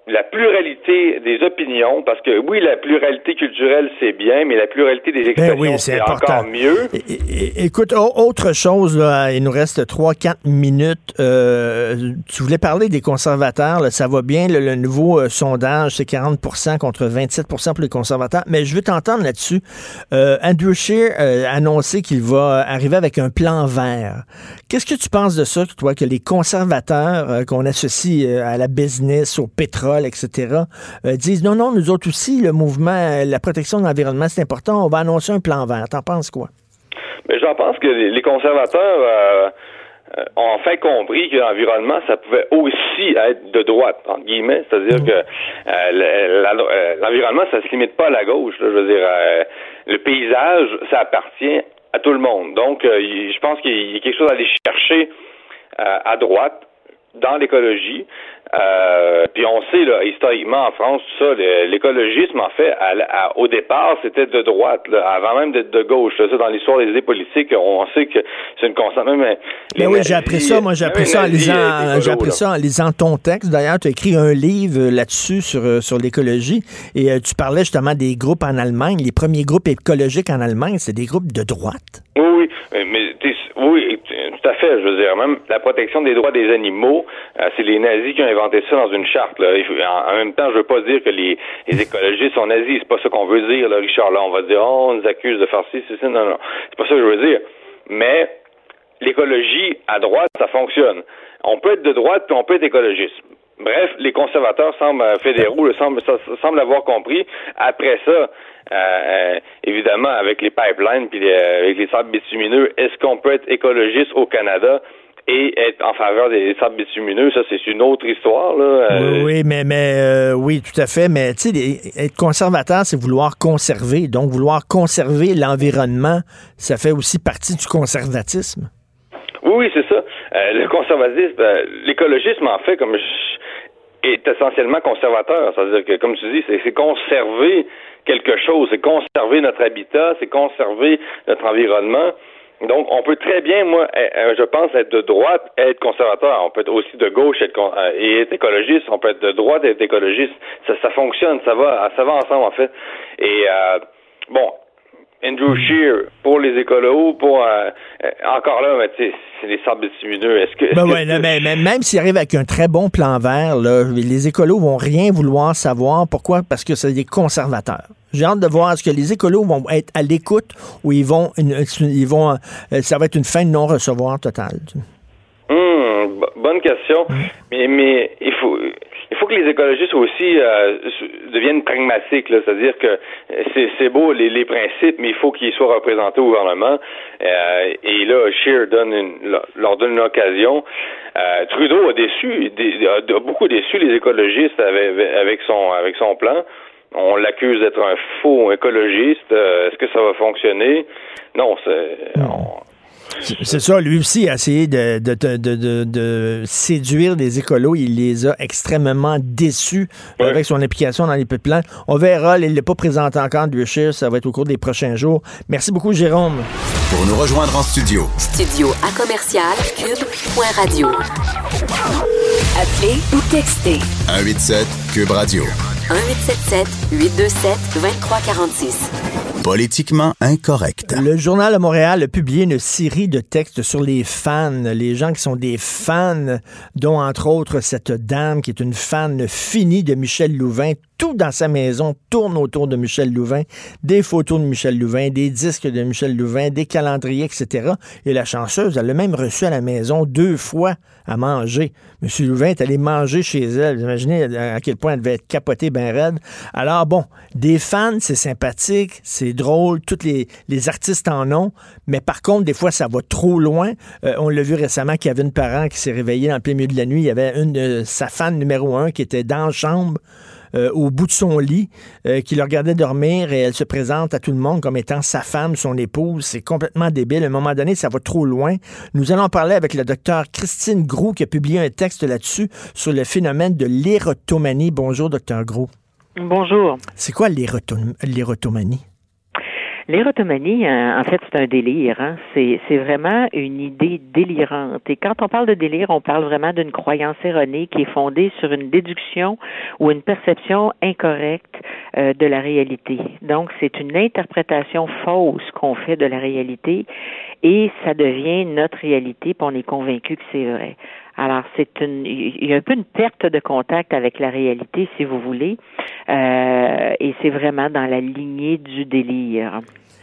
la pluralité des opinions, parce que oui, la pluralité culturelle, c'est bien, mais la pluralité des ben expressions, c'est encore mieux. écoute, autre chose, là, il nous reste 3-4 minutes. Euh, tu voulais parler des conservateurs, ça va bien, le, nouveau euh, sondage, c'est 40 contre 27 pour les conservateurs, mais je veux t'entendre là-dessus. Euh, Andrew Scheer a annoncé qu'il va arriver avec un plan vert. Qu'est-ce que tu penses de ça, toi, que les conservateurs qu'on associe à la business, au pétrole, etc., euh, disent non, non, nous autres aussi, le mouvement, euh, la protection de l'environnement, c'est important, on va annoncer un plan vert. T'en penses quoi? Mais j'en pense que les conservateurs euh, ont fait compris que l'environnement, ça pouvait aussi être de droite, entre guillemets. C'est-à-dire que euh, l'environnement, ça se limite pas à la gauche. je veux dire, le paysage, ça appartient à tout le monde. Donc, je pense qu'il y a quelque chose à aller chercher à droite dans l'écologie. Euh, puis on sait, là, historiquement en France, tout ça, l'écologisme, en fait, au départ, c'était de droite, avant même d'être de gauche. Ça, dans l'histoire des idées politiques, on sait que c'est une constante. Mais, mais oui, j'ai appris ça, moi, j'ai appris ça en lisant, j'ai appris ça en lisant ton texte. D'ailleurs, tu as écrit un livre là-dessus sur, euh, sur l'écologie et euh, tu parlais justement des groupes en Allemagne. Les premiers groupes écologiques en Allemagne, c'est des groupes de droite. Oui, oui, mais oui, tout à fait. Je veux dire, même la protection des droits des animaux, c'est les nazis qui ont inventé ça dans une charte. Là. En, même temps, je veux pas dire que les, écologistes sont nazis. C'est pas ça qu'on veut dire, là, Richard. Là, on va dire, oh, on nous accuse de faire ci, ça. Non, non. C'est pas ça que je veux dire. Mais l'écologie à droite, ça fonctionne. On peut être de droite puis on peut être écologiste. Bref, les conservateurs semblent euh, fédéraux <laughs> semblent, semblent avoir compris. Après ça, euh, euh, évidemment, avec les pipelines puis avec les sables bitumineux, est-ce qu'on peut être écologiste au Canada? et être en faveur des sables bitumineux, ça c'est une autre histoire. Là. Oui, oui, mais, mais euh, oui, tout à fait. Mais tu sais, être conservateur, c'est vouloir conserver. Donc, vouloir conserver l'environnement, ça fait aussi partie du conservatisme. Oui, oui, c'est ça. Euh, le conservatisme, l'écologisme, en fait, comme est essentiellement conservateur. C'est-à-dire que, comme tu dis, c'est conserver quelque chose, c'est conserver notre habitat, c'est conserver notre environnement. Donc, on peut très bien, moi, eh, eh, je pense, être de droite et être conservateur. On peut être aussi de gauche euh, et être écologiste. On peut être de droite et être écologiste. Ça, ça fonctionne, ça va, ça va ensemble, en fait. Et, euh, bon, Andrew Shear pour les écolos, pour euh, encore là, c'est les sables bitumineux. Est-ce que, ben ouais, mais, même s'il arrive avec un très bon plan vert, là, les écolos vont rien vouloir savoir. Pourquoi? Parce que c'est des conservateurs. J'ai hâte de voir est-ce que les écolos vont être à l'écoute ou ils vont, ils vont, euh, ça va être une fin de non recevoir totale. Hum, bonne question, hum. mais mais il faut il faut que les écologistes aussi euh, deviennent pragmatiques, c'est-à-dire que c'est beau les, principes, mais il faut qu'ils soient représentés au gouvernement. Euh, et là, Scheer donne une, leur donne une occasion. Euh, Trudeau a déçu, a beaucoup déçu les écologistes avec, son avec son plan. On l'accuse d'être un faux écologiste. Est-ce que ça va fonctionner? Non, c'est. C'est ça, lui aussi a essayé de, de, de, de, séduire les écolos. Il les a extrêmement déçus avec son implication dans les pipelines. On verra, il n'est pas présenté encore, Duchir, ça va être au cours des prochains jours. Merci beaucoup, Jérôme. Pour nous rejoindre en studio. Studio à commercial cube.radio. Appelez ou textez. 187 Cube Radio. 1877 827 2346. Politiquement incorrect. Le Journal de Montréal a publié une série de textes sur les fans, les gens qui sont des fans, dont entre autres cette dame qui est une fan finie de Michel Louvain. Tout dans sa maison tourne autour de Michel Louvain, des photos de Michel Louvain, des disques de Michel Louvain, des calendriers, etc. Et la chanceuse, elle l'a même reçu à la maison deux fois à manger. Monsieur Louvain est allé manger chez elle. Vous imaginez à quel point elle devait être capotée bien raide. Alors bon, des fans, c'est sympathique, c'est drôle, tous les, artistes en ont, mais par contre, des fois, ça va trop loin. Euh, on l'a vu récemment qu'il y avait une parent qui s'est réveillée dans le plein milieu de la nuit. Il y avait une sa fan numéro un qui était dans la chambre. Euh, au bout de son lit, euh, qui le regardait dormir et elle se présente à tout le monde comme étant sa femme, son épouse. C'est complètement débile. À un moment donné, ça va trop loin. Nous allons parler avec le docteur Christine Gros qui a publié un texte là-dessus sur le phénomène de l'érotomanie. Bonjour, docteur Gros. Bonjour. C'est quoi l'érotomanie? L'érotomanie, euh, en fait, c'est un délire. Hein? C'est, vraiment une idée délirante. Et quand on parle de délire, on parle vraiment d'une croyance erronée qui est fondée sur une déduction ou une perception incorrecte euh, de la réalité. Donc, c'est une interprétation fausse qu'on fait de la réalité et ça devient notre réalité, puis on est convaincu que c'est vrai. Alors, c'est une, il y a un peu une perte de contact avec la réalité, si vous voulez, euh, et c'est vraiment dans la lignée du délire.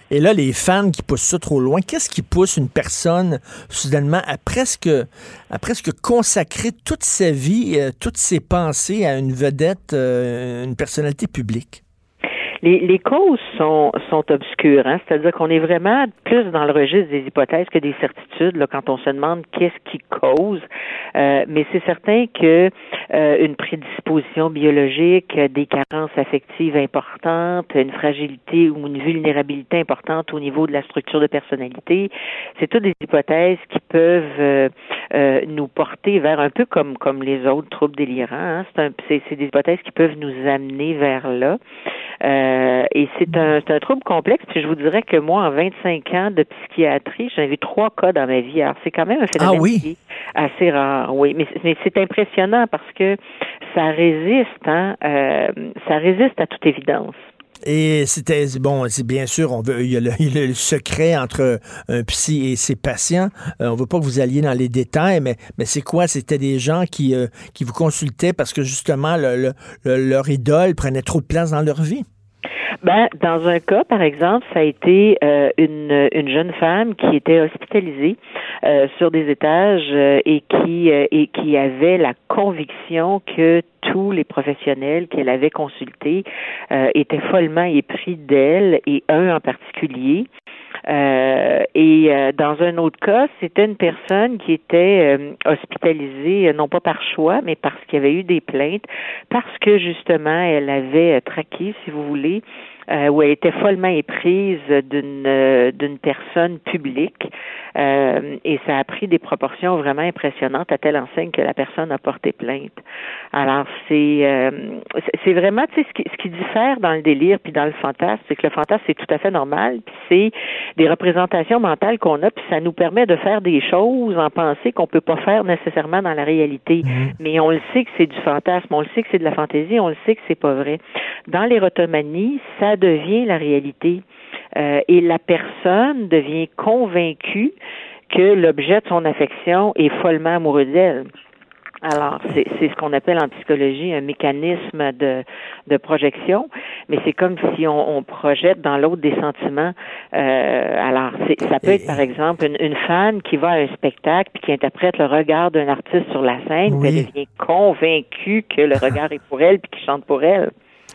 Et là, les fans qui poussent ça trop loin, qu'est-ce qui pousse une personne soudainement à presque, à presque consacrer toute sa vie, euh, toutes ses pensées à une vedette, euh, une personnalité publique? Les, les causes sont, sont obscures, hein? c'est-à-dire qu'on est vraiment plus dans le registre des hypothèses que des certitudes là, quand on se demande qu'est-ce qui cause. Euh, mais c'est certain que euh, une prédisposition biologique, des carences affectives importantes, une fragilité ou une vulnérabilité importante au niveau de la structure de personnalité, c'est toutes des hypothèses qui peuvent euh, euh, nous porter vers un peu comme comme les autres troubles délirants. Hein. C'est, c'est, des hypothèses qui peuvent nous amener vers là. Euh, et c'est un, c'est un trouble complexe. Puis je vous dirais que moi, en 25 ans de psychiatrie, j'en ai vu trois cas dans ma vie. Alors c'est quand même un Ah phénomène oui? qui est assez rare. Oui, mais, mais c'est impressionnant parce que ça résiste. Hein, euh, ça résiste à toute évidence. Et c'était bon, bien sûr, on veut, il y, a le, secret entre un psy et ses patients. Euh, on veut pas que vous alliez dans les détails, mais, mais c'est quoi? C'était des gens qui, euh, qui vous consultaient parce que justement le- le- leur idole prenait trop de place dans leur vie. Ben, dans un cas, par exemple, ça a été euh, une, une jeune femme qui était hospitalisée euh, sur des étages euh, et qui et qui avait la conviction que tous les professionnels qu'elle avait consultés étaient follement épris d'elle et un en particulier. Euh, et euh, dans un autre cas, c'était une personne qui était euh, hospitalisée, euh, non pas par choix, mais parce qu'il y avait eu des plaintes, parce que justement, elle avait traqué, si vous voulez, euh, où elle était follement éprise d'une euh, d'une personne publique euh, et ça a pris des proportions vraiment impressionnantes à telle enseigne que la personne a porté plainte. Alors c'est euh, c'est- c'est vraiment tu sais ce qui, ce qui diffère dans le délire puis dans le fantasme, c'est que le fantasme c'est tout à fait normal puis c'est des représentations mentales qu'on a puis ça nous permet de faire des choses en pensée qu'on peut pas faire nécessairement dans la réalité. Mais on le sait que c'est du fantasme, on le sait que c'est de la fantaisie, on le sait que c'est pas vrai. Dans l'érotomanie, ça devient la réalité. Euh, et la personne devient convaincue que l'objet de son affection est follement amoureux d'elle. Alors, c'est ce qu'on appelle en psychologie un mécanisme de, de projection, mais c'est comme si on, on projette dans l'autre des sentiments. Euh, alors, ça peut être par exemple une, une fan qui va à un spectacle puis qui interprète le regard d'un artiste sur la scène, puis elle devient convaincue que le regard est pour elle puis qu'il chante pour elle.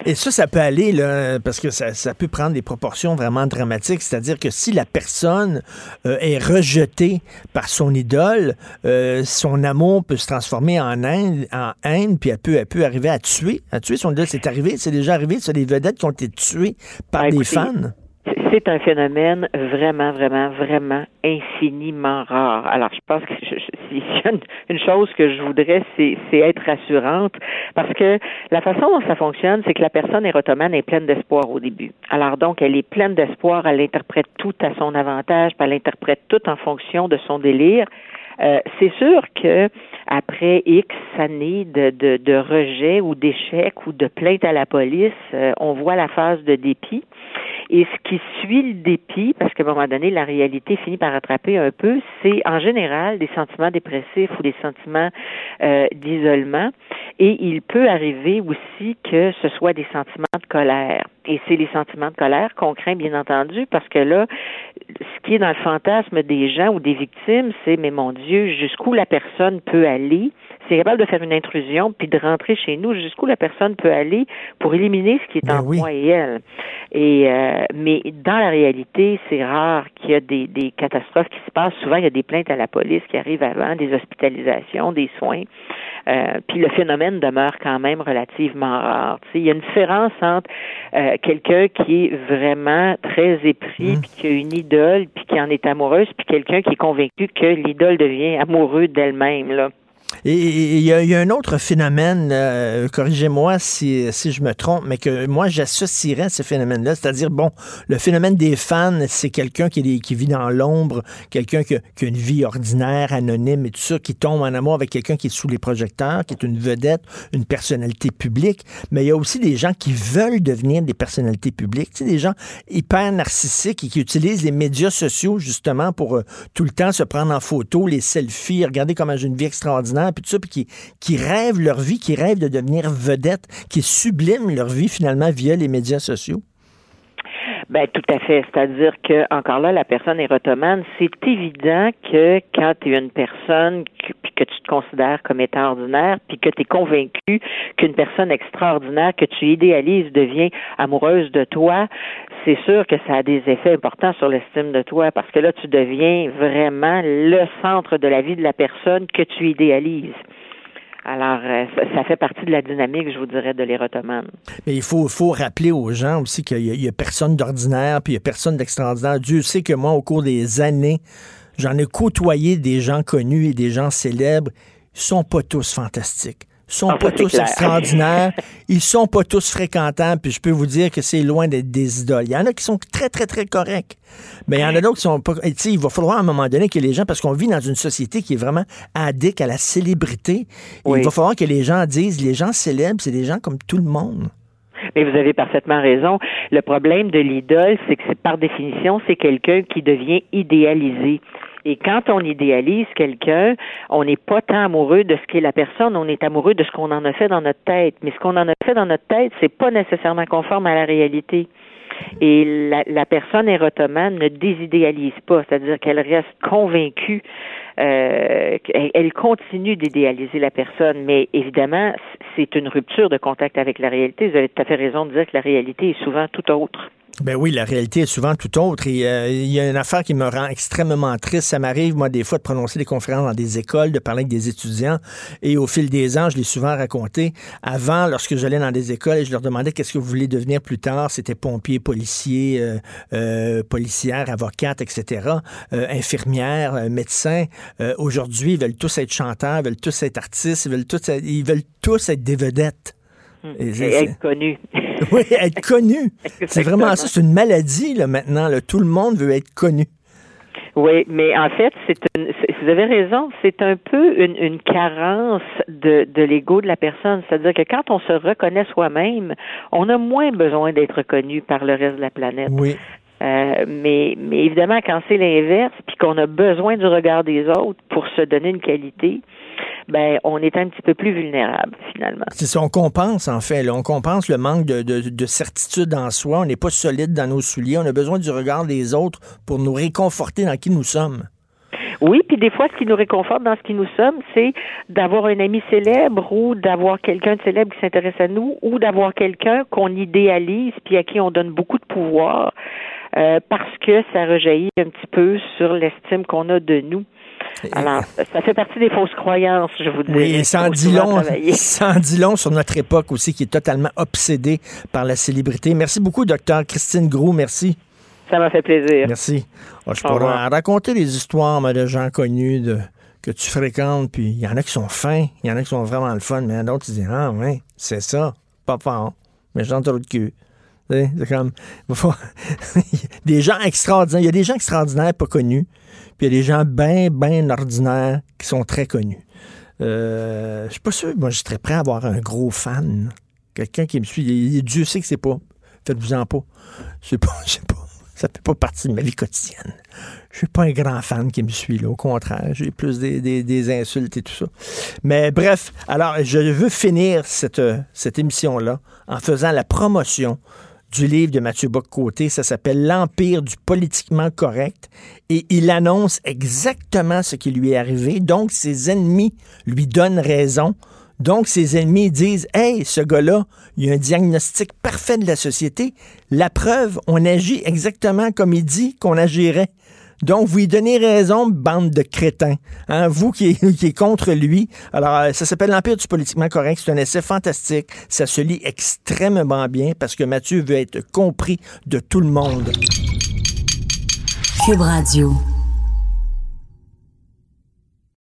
Et ça, ça peut aller, là, parce que ça, ça peut prendre des proportions vraiment dramatiques. C'est-à-dire que si la personne euh, est rejetée par son idole, euh, son amour peut se transformer en haine, en haine puis elle peut, elle peut arriver à tuer, à tuer son idole. C'est arrivé, c'est déjà arrivé. C'est des vedettes qui ont été tuées par Ah, des écoutez, fans. C'est- un phénomène vraiment, vraiment, vraiment infiniment rare. Alors, je pense que je- je- une, une chose que je voudrais, c'est c'est être rassurante, parce que la façon dont ça fonctionne, c'est que la personne érotomane est pleine d'espoir au début. Alors donc, elle est pleine d'espoir, elle interprète tout à son avantage, puis elle interprète tout en fonction de son délire. Euh, c'est sûr que après X années de, de, de rejet ou d'échec ou de plainte à la police, euh, on voit la phase de dépit. Et ce qui suit le dépit, parce qu'à un moment donné, la réalité finit par rattraper un peu, c'est en général des sentiments dépressifs ou des sentiments euh, d'isolement. Et il peut arriver aussi que ce soit des sentiments de colère. Et c'est les sentiments de colère qu'on craint, bien entendu, parce que là, ce qui est dans le fantasme des gens ou des victimes, c'est, mais mon Dieu, jusqu'où la personne peut aller? C'est capable de faire une intrusion puis de rentrer chez nous jusqu'où la personne peut aller pour éliminer ce qui est Ben en oui. moi et elle? Et euh, mais dans la réalité, c'est rare qu'il y a des, des catastrophes qui se passent. Souvent, il y a des plaintes à la police qui arrivent avant, des hospitalisations, des soins. Euh, puis le phénomène demeure quand même relativement rare. Tu sais, il y a une différence entre euh, quelqu'un qui est vraiment très épris, puis qui a une idole, puis qui en est amoureuse, puis quelqu'un qui est convaincu que l'idole devient amoureux d'elle-même. Là. Et il y, y a un autre phénomène, euh, corrigez-moi si, si je me trompe, mais que moi j'associerais ce phénomène-là. C'est-à-dire, bon, le phénomène des fans, c'est quelqu'un qui, qui vit dans l'ombre, quelqu'un qui, qui a une vie ordinaire, anonyme et tout ça, qui tombe en amour avec quelqu'un qui est sous les projecteurs, qui est une vedette, une personnalité publique. Mais il y a aussi des gens qui veulent devenir des personnalités publiques. Tu sais, des gens hyper narcissiques et qui utilisent les médias sociaux justement pour euh, tout le temps se prendre en photo, les selfies, regarder comment j'ai une vie extraordinaire, puis tout ça, puis qui, qui rêvent leur vie, qui rêvent de devenir vedette, qui subliment leur vie finalement via les médias sociaux? Ben tout à fait. C'est-à-dire que encore là, la personne érotomane, c'est évident que quand tu es une personne puis que tu te considères comme étant ordinaire, puis que tu es convaincu qu'une personne extraordinaire que tu idéalises devient amoureuse de toi, c'est sûr que ça a des effets importants sur l'estime de toi parce que là, tu deviens vraiment le centre de la vie de la personne que tu idéalises. Alors, euh, ça, fait partie de la dynamique, je vous dirais, de l'érotomane. Mais il faut, faut rappeler aux gens aussi qu'il y, a personne d'ordinaire, puis il y a personne d'extraordinaire. Dieu sait que moi, au cours des années, j'en ai côtoyé des gens connus et des gens célèbres. Ils sont pas tous fantastiques sont ah, pas tous extraordinaires, <laughs> ils sont pas tous fréquentants, puis je peux vous dire que c'est loin d'être des idoles. Il y en a qui sont très, très, très corrects, mais il y en a d'autres qui sont pas... Tu sais, il va falloir à un moment donné que les gens, parce qu'on vit dans une société qui est vraiment addict à la célébrité, il va falloir que les gens disent, les gens célèbres, c'est des gens comme tout le monde. Mais vous avez parfaitement raison. Le problème de l'idole, c'est que par définition, c'est quelqu'un qui devient idéalisé. Et quand on idéalise quelqu'un, on n'est pas tant amoureux de ce qu'est la personne, on est amoureux de ce qu'on en a fait dans notre tête. Mais ce qu'on en a fait dans notre tête, c'est pas nécessairement conforme à la réalité. Et la, la personne érotomane ne désidéalise pas, c'est-à-dire qu'elle reste convaincue, euh, elle continue d'idéaliser la personne, mais évidemment, c'est une rupture de contact avec la réalité. Vous avez tout à fait raison de dire que la réalité est souvent tout autre. Ben oui, la réalité est souvent tout autre. Euh, il y a une affaire qui me rend extrêmement triste. Ça m'arrive, moi, des fois, de prononcer des conférences dans des écoles, de parler avec des étudiants. Et au fil des ans, je l'ai souvent raconté. Avant, lorsque j'allais dans des écoles et je leur demandais qu'est-ce que vous voulez devenir plus tard, c'était pompier, policier, euh, euh policière, avocate, etc., euh, infirmière, médecin. Aujourd'hui, ils veulent tous être chanteurs, ils veulent tous être artistes, ils veulent tous ils veulent tous être des vedettes. Et, être connu. <laughs> oui, être connu. C'est vraiment ça. C'est une maladie, là, maintenant. Tout le monde veut être connu. Oui, mais en fait, c'est vous avez raison, c'est un peu une, une carence de, de l'ego de la personne. C'est-à-dire que quand on se reconnaît soi-même, on a moins besoin d'être reconnu par le reste de la planète. Oui. Euh, mais, mais évidemment, quand c'est l'inverse, puis qu'on a besoin du regard des autres pour se donner une qualité, ben on est un petit peu plus vulnérable finalement. C'est ça, on compense en fait. On compense le manque de, de, certitude en soi. On n'est pas solide dans nos souliers. On a besoin du regard des autres pour nous réconforter dans qui nous sommes. Oui, puis des fois, ce qui nous réconforte dans ce qui nous sommes, c'est d'avoir un ami célèbre ou d'avoir quelqu'un de célèbre qui s'intéresse à nous ou d'avoir quelqu'un qu'on idéalise puis à qui on donne beaucoup de pouvoir euh, parce que ça rejaillit un petit peu sur l'estime qu'on a de nous. Alors, ça fait partie des fausses croyances, je vous dis. Oui, sans dit, long, sans dit long sur notre époque aussi, qui est totalement obsédée par la célébrité. Merci beaucoup, docteur Christine Grou. Merci. Ça m'a fait plaisir. Merci. Oh, je pourrais raconter des histoires de gens connus de, que tu fréquentes, puis il y en a qui sont fins, il y en a qui sont vraiment le fun, mais d'autres, qui disent Ah, ouais, c'est ça, pas fort, mais j'en trop de cul. C'est comme. <laughs> des gens extraordinaires. Il y a des gens extraordinaires pas connus. Puis il y a des gens bien, bien ordinaires qui sont très connus. Euh, je suis pas sûr. Moi, je serais prêt à avoir un gros fan. Quelqu'un qui me suit. Dieu sait que c'est pas. Faites-vous-en pas. C'est pas. <laughs> pas. Ça fait pas partie de ma vie quotidienne. Je suis pas un grand fan qui me suit, là. Au contraire, j'ai plus des, des, insultes et tout ça. Mais bref, alors, je veux finir cette, cette émission-là en faisant la promotion du livre de Mathieu Bock-Côté. Ça s'appelle L'Empire du politiquement correct. Et il annonce exactement ce qui lui est arrivé. Donc, ses ennemis lui donnent raison. Donc, ses ennemis disent Hey, ce gars-là, il a un diagnostic parfait de la société. La preuve, on agit exactement comme il dit qu'on agirait. Donc, vous lui donnez raison, bande de crétins. Hein? Vous qui êtes, <laughs> qui est contre lui. Alors, euh, ça s'appelle L'Empire du politiquement correct. C'est un essai fantastique. Ça se lit extrêmement bien parce que Mathieu veut être compris de tout le monde. Cube Radio.